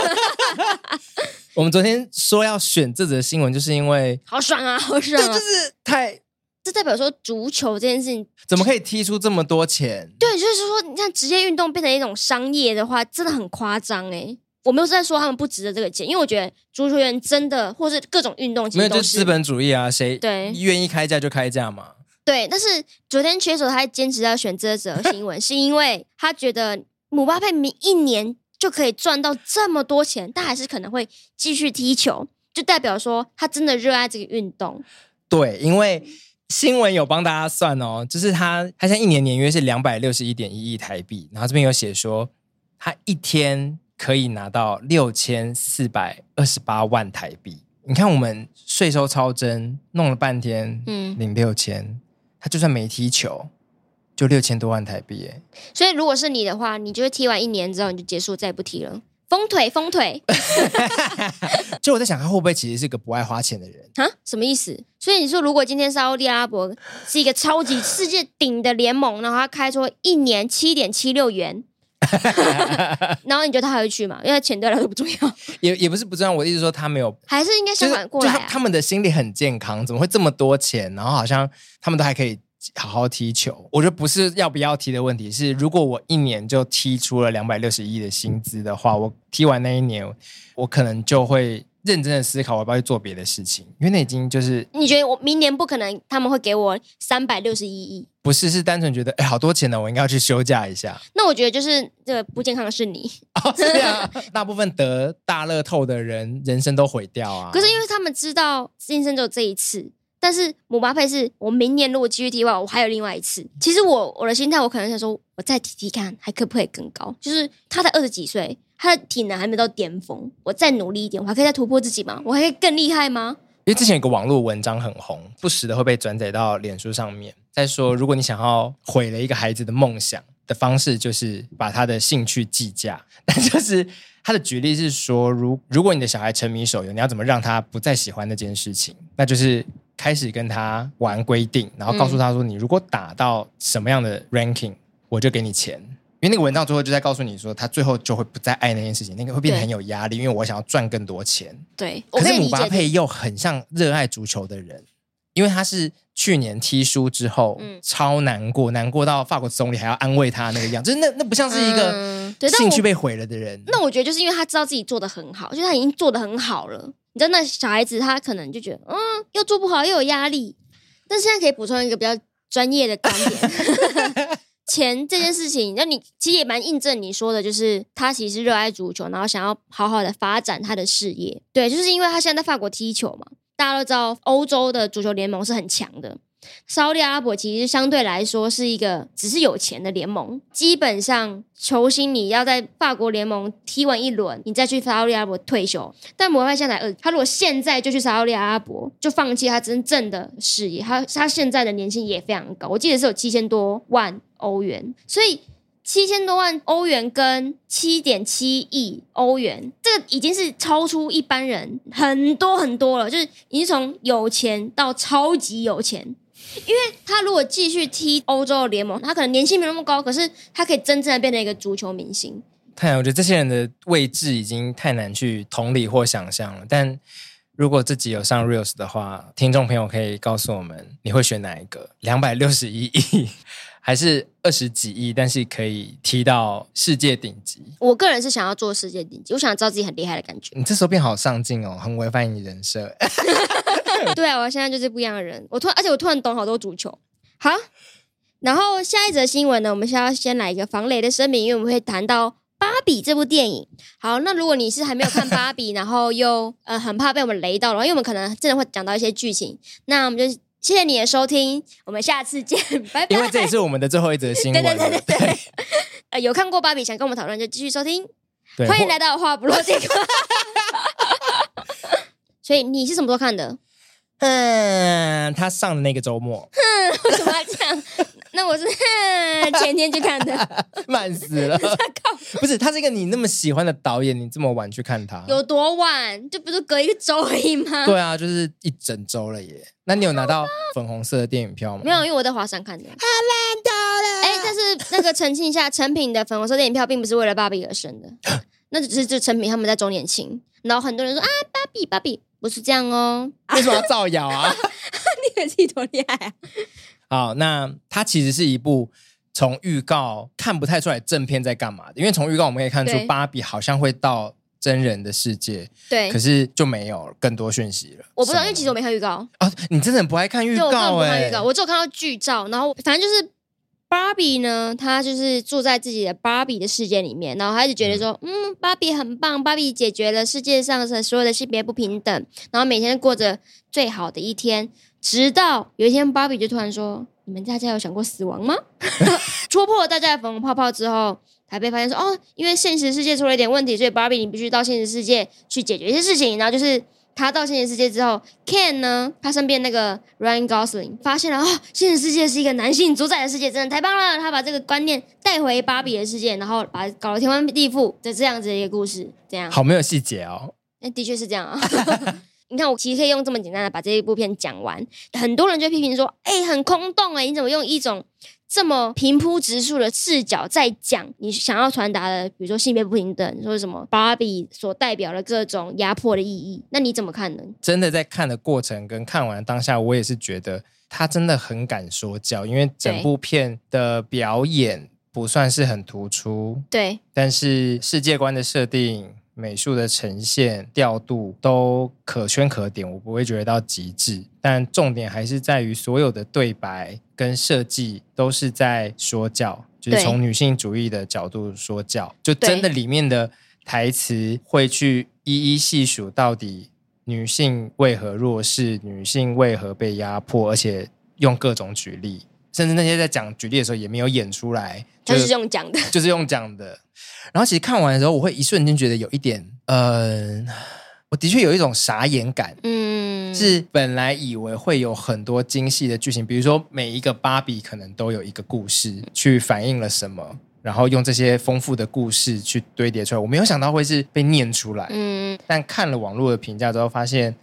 我们昨天说要选这则新闻，就是因为好爽啊，好爽啊！这就是太，这代表说足球这件事情怎么可以踢出这么多钱？对，就是说，你看职业运动变成一种商业的话，真的很夸张哎。我没有在说他们不值得这个钱，因为我觉得足球员真的，或是各种运动，没有就是资本主义啊，谁对愿意开价就开价嘛。对，但是昨天选手他还坚持要选这则新闻，是因为他觉得姆巴佩每一年就可以赚到这么多钱，但还是可能会继续踢球，就代表说他真的热爱这个运动。对，因为。新闻有帮大家算哦，就是他他现在一年年约是两百六十一点一亿台币，然后这边有写说他一天可以拿到六千四百二十八万台币。你看我们税收超征弄了半天，嗯，领六千，他就算没踢球，就六千多万台币耶。所以如果是你的话，你就会踢完一年之后你就结束，再也不踢了。封腿，封腿。就我在想，他会不会其实是个不爱花钱的人啊？什么意思？所以你说，如果今天沙乌地阿拉伯是一个超级世界顶的联盟，然后他开出一年七点七六元，然后你觉得他还会去吗？因为钱对他来说不重要。也也不是不重要，我的意思说他没有，还是应该相反过来、啊就是就是。他们的心理很健康，怎么会这么多钱？然后好像他们都还可以。好好踢球，我觉得不是要不要踢的问题，是如果我一年就踢出了两百六十亿的薪资的话，我踢完那一年，我可能就会认真的思考，我要不要去做别的事情，因为那已经就是你觉得我明年不可能他们会给我三百六十一亿？不是，是单纯觉得哎，好多钱呢，我应该要去休假一下。那我觉得就是这个不健康的是你，哦，是啊，大部分得大乐透的人人生都毁掉啊。可是因为他们知道今生只有这一次。但是姆巴佩是我明年如果继续踢的话，我还有另外一次。其实我我的心态，我可能想说，我再踢踢看，还可不可以更高？就是他才二十几岁，他的体能还没到巅峰，我再努力一点，我还可以再突破自己吗？我还可以更厉害吗？因为之前有个网络文章很红，不时的会被转载到脸书上面，在说如果你想要毁了一个孩子的梦想的方式，就是把他的兴趣计价。但就是他的举例是说，如如果你的小孩沉迷手游，你要怎么让他不再喜欢那件事情？那就是。开始跟他玩规定，然后告诉他说：“你如果打到什么样的 ranking，我就给你钱。”因为那个文章最后就在告诉你说，他最后就会不再爱那件事情，那个会变得很有压力。因为我想要赚更多钱。对，可是姆巴佩又很像热爱足球的人，因为他是去年踢输之后，嗯，超难过，难过到法国总理还要安慰他那个样，就是那那不像是一个兴趣被毁了的人。嗯，那我觉得就是因为他知道自己做的很好，就是他已经做的很好了。你知道那小孩子他可能就觉得，嗯，又做不好又有压力。但是现在可以补充一个比较专业的观点，钱这件事情，那你其实也蛮印证你说的，就是他其实热爱足球，然后想要好好的发展他的事业。对，就是因为他现在在法国踢球嘛，大家都知道欧洲的足球联盟是很强的。沙利阿伯其实相对来说是一个只是有钱的联盟，基本上球星你要在法国联盟踢完一轮，你再去沙利阿伯退休。但姆巴佩现在，呃，他如果现在就去沙利阿伯，就放弃他真正的事业，他他现在的年薪也非常高，我记得是有七千多万欧元，所以七千多万欧元跟七点七亿欧元，这个已经是超出一般人很多很多了，就是已经从有钱到超级有钱。因为他如果继续踢欧洲的联盟，他可能年薪没那么高，可是他可以真正的变成一个足球明星。太，我觉得这些人的位置已经太难去同理或想象了。但如果自己有上 Reels 的话，听众朋友可以告诉我们，你会选哪一个？两百六十一亿，还是二十几亿？但是可以踢到世界顶级？我个人是想要做世界顶级，我想知道自己很厉害的感觉。你这时候变好上进哦，很违反你人设。对啊，我现在就是不一样的人。我突然，而且我突然懂好多足球。好，然后下一则新闻呢，我们先要先来一个防雷的声明，因为我们会谈到《芭比》这部电影。好，那如果你是还没有看《芭比》，然后又呃很怕被我们雷到了，因为我们可能真的会讲到一些剧情，那我们就谢谢你的收听，我们下次见，拜拜。因为这也是我们的最后一则新闻。对对对对对。呃，有看过《芭比》想跟我们讨论就继续收听。对欢迎来到话不落这个。所以你是什么时候看的？嗯，他上的那个周末。哼，为什么要这样？那我是 前天去看的，慢死了。不是，他是一个你那么喜欢的导演，你这么晚去看他，有多晚？就不是隔一个周而已吗？对啊，就是一整周了耶。那你有拿到粉红色的电影票吗？没有，因为我在华山看的。好烂透了！哎，但是那个澄清一下，成品的粉红色电影票并不是为了芭比而生的，那只是就成品他们在周年庆。然后很多人说啊，芭比，芭比。不是这样哦，为什么要造谣啊？你以为自己多厉害啊？好，那它其实是一部从预告看不太出来正片在干嘛的，因为从预告我们可以看出芭比好像会到真人的世界，对，可是就没有更多讯息了。我不知道，因为其实我没看预告啊。你真的很不爱看预告？欸，我不看预告，我只有看到剧照，然后反正就是。芭比呢，她就是住在自己的芭比的世界里面，然后她就觉得说，嗯，芭比很棒，芭比解决了世界上的所有的性别不平等，然后每天过着最好的一天。直到有一天，芭比就突然说：“你们大家有想过死亡吗？” 戳破了大家的粉红泡泡之后，才被发现说：“哦，因为现实世界出了一点问题，所以芭比你必须到现实世界去解决一些事情。”然后就是。他到现实世界之后，Ken 呢？他身边那个 Ryan Gosling 发现了哦，现实世界是一个男性主宰的世界，真的太棒了！他把这个观念带回芭比的世界，然后把搞得天翻地覆的这样子的一个故事，这样好没有细节哦。那的确是这样啊。你看，我其实可以用这么简单的把这一部片讲完，很多人就批评说：“哎、欸，很空洞哎、欸，你怎么用一种？”这么平铺直述的视角在讲你想要传达的，比如说性别不平等，说什么芭比所代表的各种压迫的意义，那你怎么看呢？真的在看的过程跟看完当下，我也是觉得他真的很敢说教，因为整部片的表演不算是很突出，对，但是世界观的设定。美术的呈现调度都可圈可点，我不会觉得到极致，但重点还是在于所有的对白跟设计都是在说教，就是从女性主义的角度说教，就真的里面的台词会去一一细数到底女性为何弱势，女性为何被压迫，而且用各种举例，甚至那些在讲举例的时候也没有演出来，就，就是用讲的，就是用讲的。然后其实看完的时候，我会一瞬间觉得有一点，嗯、呃，我的确有一种傻眼感。嗯，是本来以为会有很多精细的剧情，比如说每一个芭比可能都有一个故事去反映了什么，然后用这些丰富的故事去堆叠出来。我没有想到会是被念出来。嗯，但看了网络的评价之后，发现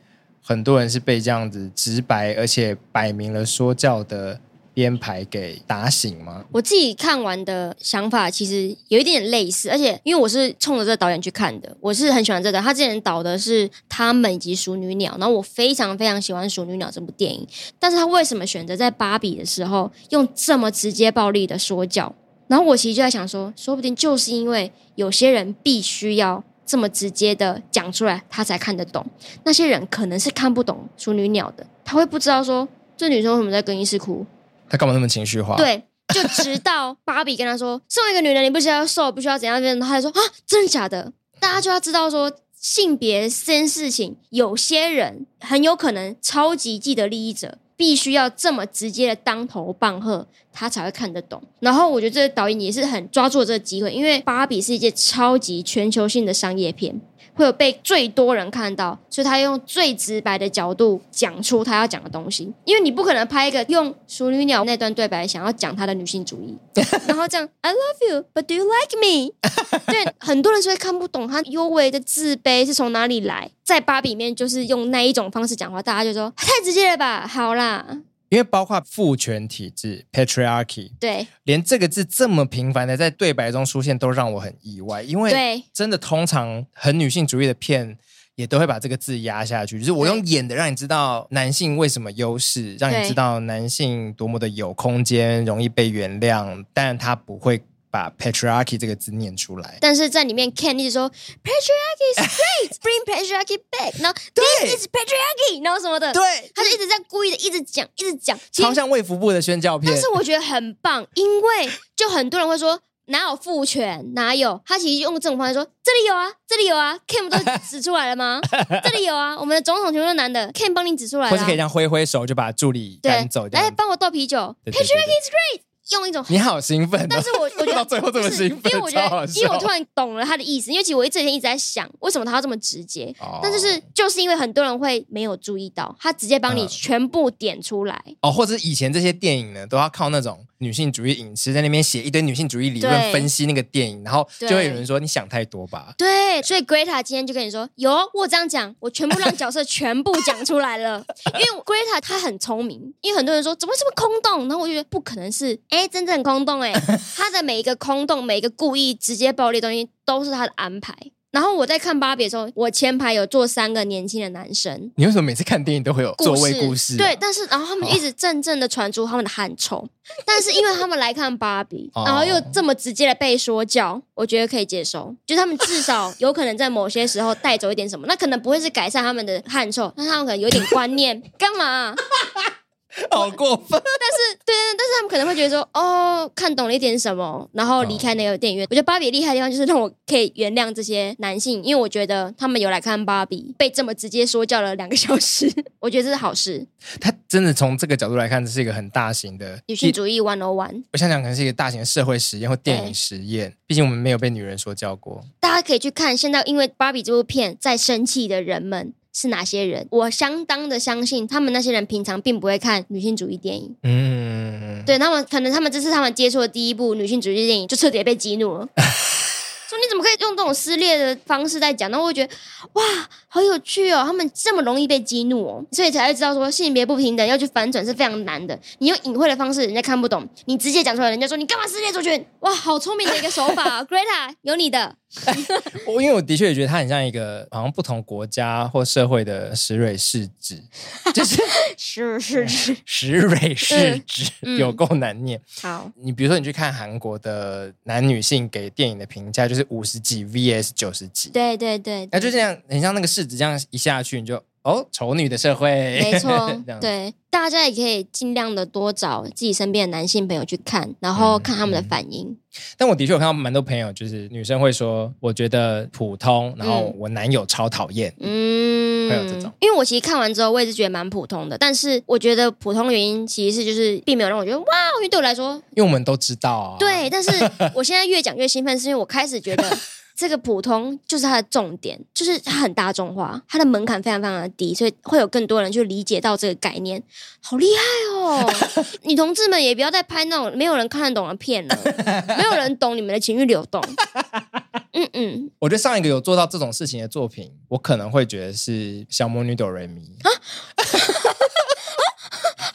很多人是被这样子直白而且摆明了说教的。编排给打醒吗？我自己看完的想法其实有一点点类似，而且因为我是冲着这个导演去看的，我是很喜欢这个。他之前导的是《他们》以及《熟女鸟》，然后我非常非常喜欢《熟女鸟》这部电影。但是他为什么选择在芭比的时候用这么直接暴力的说教？然后我其实就在想说，说不定就是因为有些人必须要这么直接的讲出来，他才看得懂。那些人可能是看不懂《熟女鸟》的，他会不知道说这女生为什么在更衣室哭。他干嘛那么情绪化？对，就直到芭比跟他说：“身为一个女人，你不需要瘦，不需要怎样怎样。”他就说：“啊，真的假的？”大家就要知道说，性别这件事情，有些人很有可能超级既得利益者，必须要这么直接的当头棒喝，他才会看得懂。然后我觉得这个导演也是很抓住了这个机会，因为芭比是一件超级全球性的商业片。会有被最多人看到，所以他用最直白的角度讲出他要讲的东西。因为你不可能拍一个用《熟女鸟》那段对白，想要讲他的女性主义，然后这样 “I love you, but do you like me？” 对，很多人是会看不懂他幽微的自卑是从哪里来。在芭比里面，就是用那一种方式讲话，大家就说太直接了吧？好啦。因为包括父权体制 （patriarchy），对，连这个字这么频繁的在对白中出现，都让我很意外。因为真的，通常很女性主义的片也都会把这个字压下去，就是我用演的让你知道男性为什么优势，让你知道男性多么的有空间，容易被原谅，但他不会。把 patriarchy 这个字念出来，但是在里面，Ken 一直说 patriarchy is great，bring patriarchy back，然后 this is patriarchy，然后什么的，对，他就一直在故意的一直讲，一直讲，超像卫福部的宣教片。但是我觉得很棒，因为就很多人会说哪有父权，哪有？他其实用这种方式说，这里有啊，这里有啊，Ken 不都指出来了吗？这里有啊，我们的总统全部都男的，Ken 帮你指出来了，或是可以这样挥挥手就把助理赶走，来帮我倒啤酒，patriarchy is great。用一种你好兴奋，但是我我觉得 到最后这么兴奋，因为我觉得，因为我突然懂了他的意思。因为其实我一直一直在想，为什么他要这么直接？哦、但就是就是因为很多人会没有注意到，他直接帮你全部点出来。嗯、哦，或者以前这些电影呢，都要靠那种女性主义影视在那边写一堆女性主义理论分析那个电影，然后就会有人说你想太多吧？对，所以 Greta 今天就跟你说，有我这样讲，我全部让角色全部讲出来了。因为 Greta 她很聪明，因为很多人说怎么这么空洞，然后我就觉得不可能是，哎，真正空洞。哎，他的每一个空洞，每一个故意直接暴力的东西，都是他的安排。然后我在看芭比的时候，我前排有坐三个年轻的男生。你为什么每次看电影都会有座位故事啊？对，但是然后他们一直阵阵的传出他们的汗臭。哦、但是因为他们来看芭比，然后又这么直接的被说教，我觉得可以接受。就是他们至少有可能在某些时候带走一点什么，那可能不会是改善他们的汗臭，但他们可能有点观念。干嘛？好过分！但是，对但是他们可能会觉得说，哦，看懂了一点什么，然后离开那个电影院。哦、我觉得芭比厉害的地方就是让我可以原谅这些男性，因为我觉得他们有来看芭比，被这么直接说教了两个小时，我觉得这是好事。他真的从这个角度来看，这是一个很大型的女性主义 one on one。我想讲，可能是一个大型的社会实验或电影实验。毕竟我们没有被女人说教过。大家可以去看，现在因为芭比这部片在生气的人们。是哪些人？我相当的相信，他们那些人平常并不会看女性主义电影。嗯，对，他们可能他们这是他们接触的第一部女性主义电影，就彻底被激怒了。说你怎么可以用这种撕裂的方式在讲？然后我会觉得哇，好有趣哦！他们这么容易被激怒哦，所以才会知道说性别不平等要去反转是非常难的。你用隐晦的方式，人家看不懂；你直接讲出来，人家说你干嘛撕裂族群？哇，好聪明的一个手法，Greta 有你的。我因为我的确也觉得他很像一个好像不同国家或社会的石蕊试纸，就是是是是石蕊试纸，嗯、有够难念。好，你比如说你去看韩国的男女性给电影的评价，就是五十几 vs 九十几，对对对，那就这样，很像那个试纸这样一下去，你就。哦，丑女的社会，没错，对，大家也可以尽量的多找自己身边的男性朋友去看，然后看他们的反应。嗯嗯、但我的确有看到蛮多朋友，就是女生会说，我觉得普通，然后我男友超讨厌，嗯，会有这种。因为我其实看完之后，我也是觉得蛮普通的，但是我觉得普通的原因其实是就是并没有让我觉得哇，因为对我来说，因为我们都知道啊，对，但是我现在越讲越兴奋，是因为我开始觉得。这个普通就是它的重点，就是它很大众化，它的门槛非常非常的低，所以会有更多人去理解到这个概念，好厉害哦！女同志们也不要再拍那种没有人看得懂的片了，没有人懂你们的情绪流动。嗯嗯，我觉得上一个有做到这种事情的作品，我可能会觉得是《小魔女 DoReMi》啊。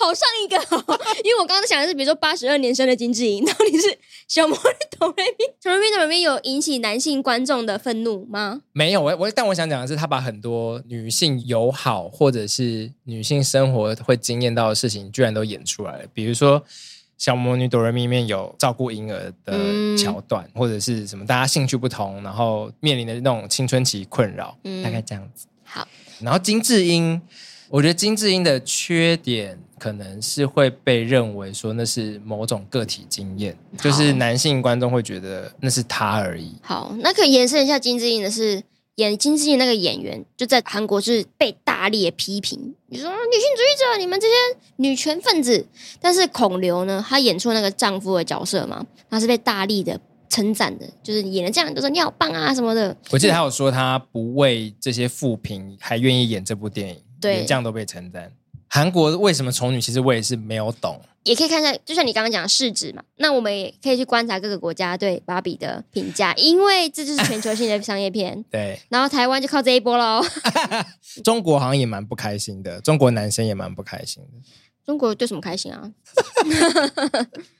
好上一个，因为我刚刚想的是，比如说八十二年生的金智英，到底是小魔女 DoReMi，小魔女 DoReMi 有引起男性观众的愤怒吗？没有，我我但我想讲的是，他把很多女性友好或者是女性生活会经验到的事情，居然都演出来了。比如说小魔女 DoReMi 里面有照顾婴儿的桥段，嗯、或者是什么大家兴趣不同，然后面临的那种青春期困扰，嗯、大概这样子。好，然后金智英，我觉得金智英的缺点。可能是会被认为说那是某种个体经验，就是男性观众会觉得那是他而已。好，那可以延伸一下金智英的是演金智英那个演员，就在韩国是被大力的批评，你说女性主义者，你们这些女权分子。但是孔刘呢，他演出那个丈夫的角色嘛，他是被大力的称赞的，就是演的这样，就说你好棒啊什么的。我记得他有说他不为这些负评还愿意演这部电影，对，连这样都被称赞。韩国为什么丑女？其实我也是没有懂。也可以看一下，就像你刚刚讲的市值嘛，那我们也可以去观察各个国家对芭比的评价，因为这就是全球性的商业片。对，然后台湾就靠这一波喽。中国好像也蛮不开心的，中国男生也蛮不开心的。中国对什么开心啊？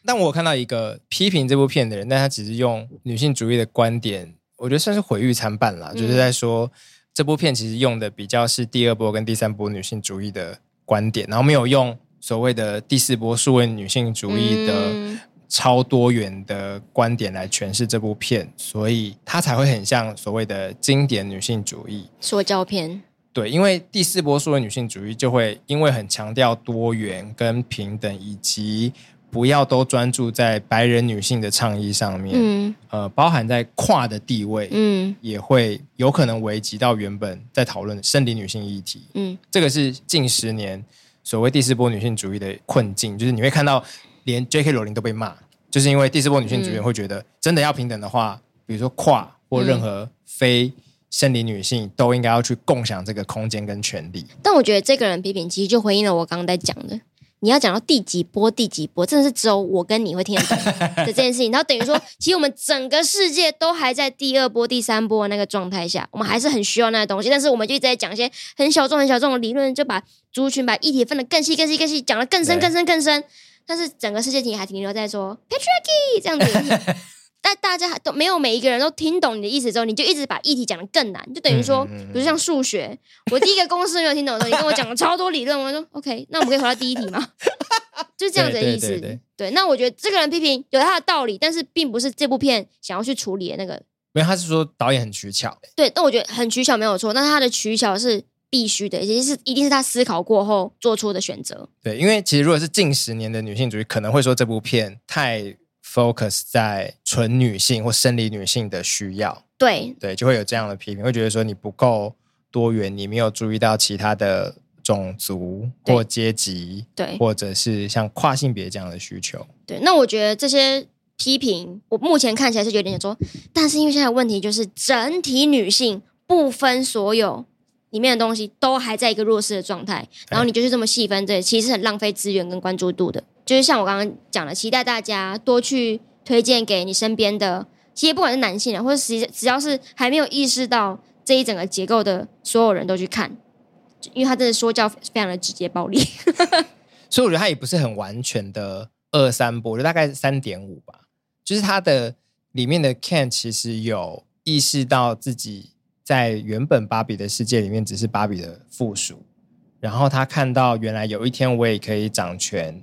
但我看到一个批评这部片的人，但他只是用女性主义的观点，我觉得算是毁誉参半啦，嗯、就是在说这部片其实用的比较是第二波跟第三波女性主义的。观点，然后没有用所谓的第四波数位女性主义的超多元的观点来诠释这部片，所以它才会很像所谓的经典女性主义说教片。对，因为第四波数位女性主义就会因为很强调多元跟平等，以及不要都专注在白人女性的倡议上面，嗯，呃，包含在跨的地位，嗯，也会有可能危及到原本在讨论的生理女性议题，嗯，这个是近十年所谓第四波女性主义的困境，就是你会看到连 J.K. 罗琳都被骂，就是因为第四波女性主义会觉得真的要平等的话，比如说跨或任何非生理女性都应该要去共享这个空间跟权利。但我觉得这个人批评其实就回应了我刚刚在讲的。你要讲到第几波，第几波，真的是只有我跟你会听得懂的这件事情。然后等于说，其实我们整个世界都还在第二波、第三波的那个状态下，我们还是很需要那个东西。但是我们就一直在讲一些很小众、很小众的理论，就把族群、把议题分得更细、更细、更细，讲得更深、更深、更深。但是整个世界体还停留在说 patriarchy 这样子。但大家都没有每一个人都听懂你的意思之后，你就一直把议题讲的更难，就等于说，比如像数学，我第一个公式没有听懂的时候，你跟我讲了超多理论，我说 OK，那我们可以回到第一题吗？就是这样子的意思。对，对，对，对，对，那我觉得这个人批评有他的道理，但是并不是这部片想要去处理的那个。没有，他是说导演很取巧。对，但我觉得很取巧没有错，但是他的取巧是必须的，也是一定是他思考过后做出的选择。对，因为其实如果是近十年的女性主义，可能会说这部片太 focus 在纯女性或生理女性的需要。对对，就会有这样的批评，会觉得说你不够多元，你没有注意到其他的种族或阶级，对，或者是像跨性别这样的需求。对，那我觉得这些。批评我目前看起来是有点说，但是因为现在问题就是整体女性不分所有里面的东西都还在一个弱势的状态，然后你就是这么细分，这其实很浪费资源跟关注度的。就是像我刚刚讲的，期待大家多去推荐给你身边的，其实不管是男性啊，或者实只要是还没有意识到这一整个结构的所有人都去看，因为他真的说教非常的直接暴力，所以我觉得他也不是很完全的二三波，就大概是三点五吧。就是他的里面的 Ken 其实有意识到自己在原本芭比的世界里面只是芭比的附属，然后他看到原来有一天我也可以掌权，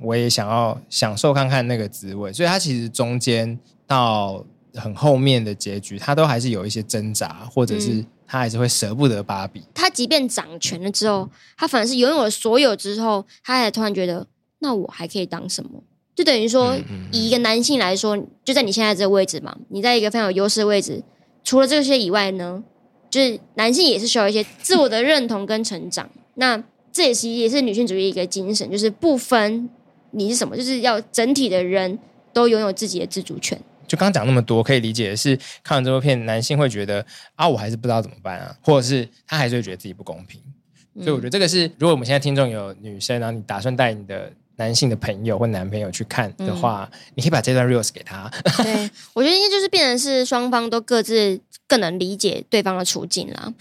我也想要享受看看那个滋味，所以他其实中间到很后面的结局，他都还是有一些挣扎，或者是他还是会舍不得芭比。他即便掌权了之后，他反而是拥有了所有之后，他还突然觉得，那我还可以当什么？就等于说，以一个男性来说，就在你现在这个位置嘛，你在一个非常有优势的位置。除了这些以外呢，就是男性也是需要一些自我的认同跟成长。那这也是也是女性主义一个精神，就是不分你是什么，就是要整体的人都拥有自己的自主权。就刚刚讲那么多，可以理解的是，看完这部片，男性会觉得啊，我还是不知道怎么办啊，或者是他还是会觉得自己不公平。所以我觉得这个是，如果我们现在听众有女生，然后你打算带你的。男性的朋友或男朋友去看的话，嗯、你可以把这段 reels 给他。对，我觉得应该就是变成是双方都各自更能理解对方的处境啦。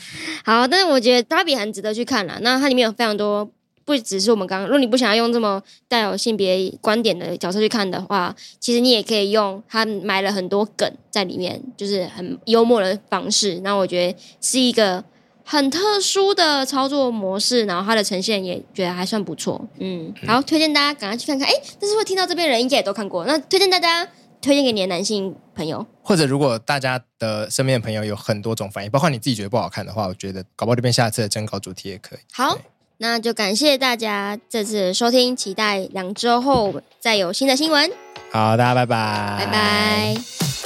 好，但是我觉得芭比很值得去看啦。那它里面有非常多，不只是我们刚刚，如果你不想要用这么带有性别观点的角色去看的话，其实你也可以用他埋了很多梗在里面，就是很幽默的方式。那我觉得是一个。很特殊的操作模式，然后它的呈现也觉得还算不错，嗯，好，推荐大家赶快去看看。哎，但是会听到这边人应该也都看过，那推荐大家推荐给你的男性朋友，或者如果大家的身边的朋友有很多种反应，包括你自己觉得不好看的话，我觉得搞不好这边下次的征稿主题也可以。好，那就感谢大家这次收听，期待两周后再有新的新闻。好，大家拜拜，拜拜。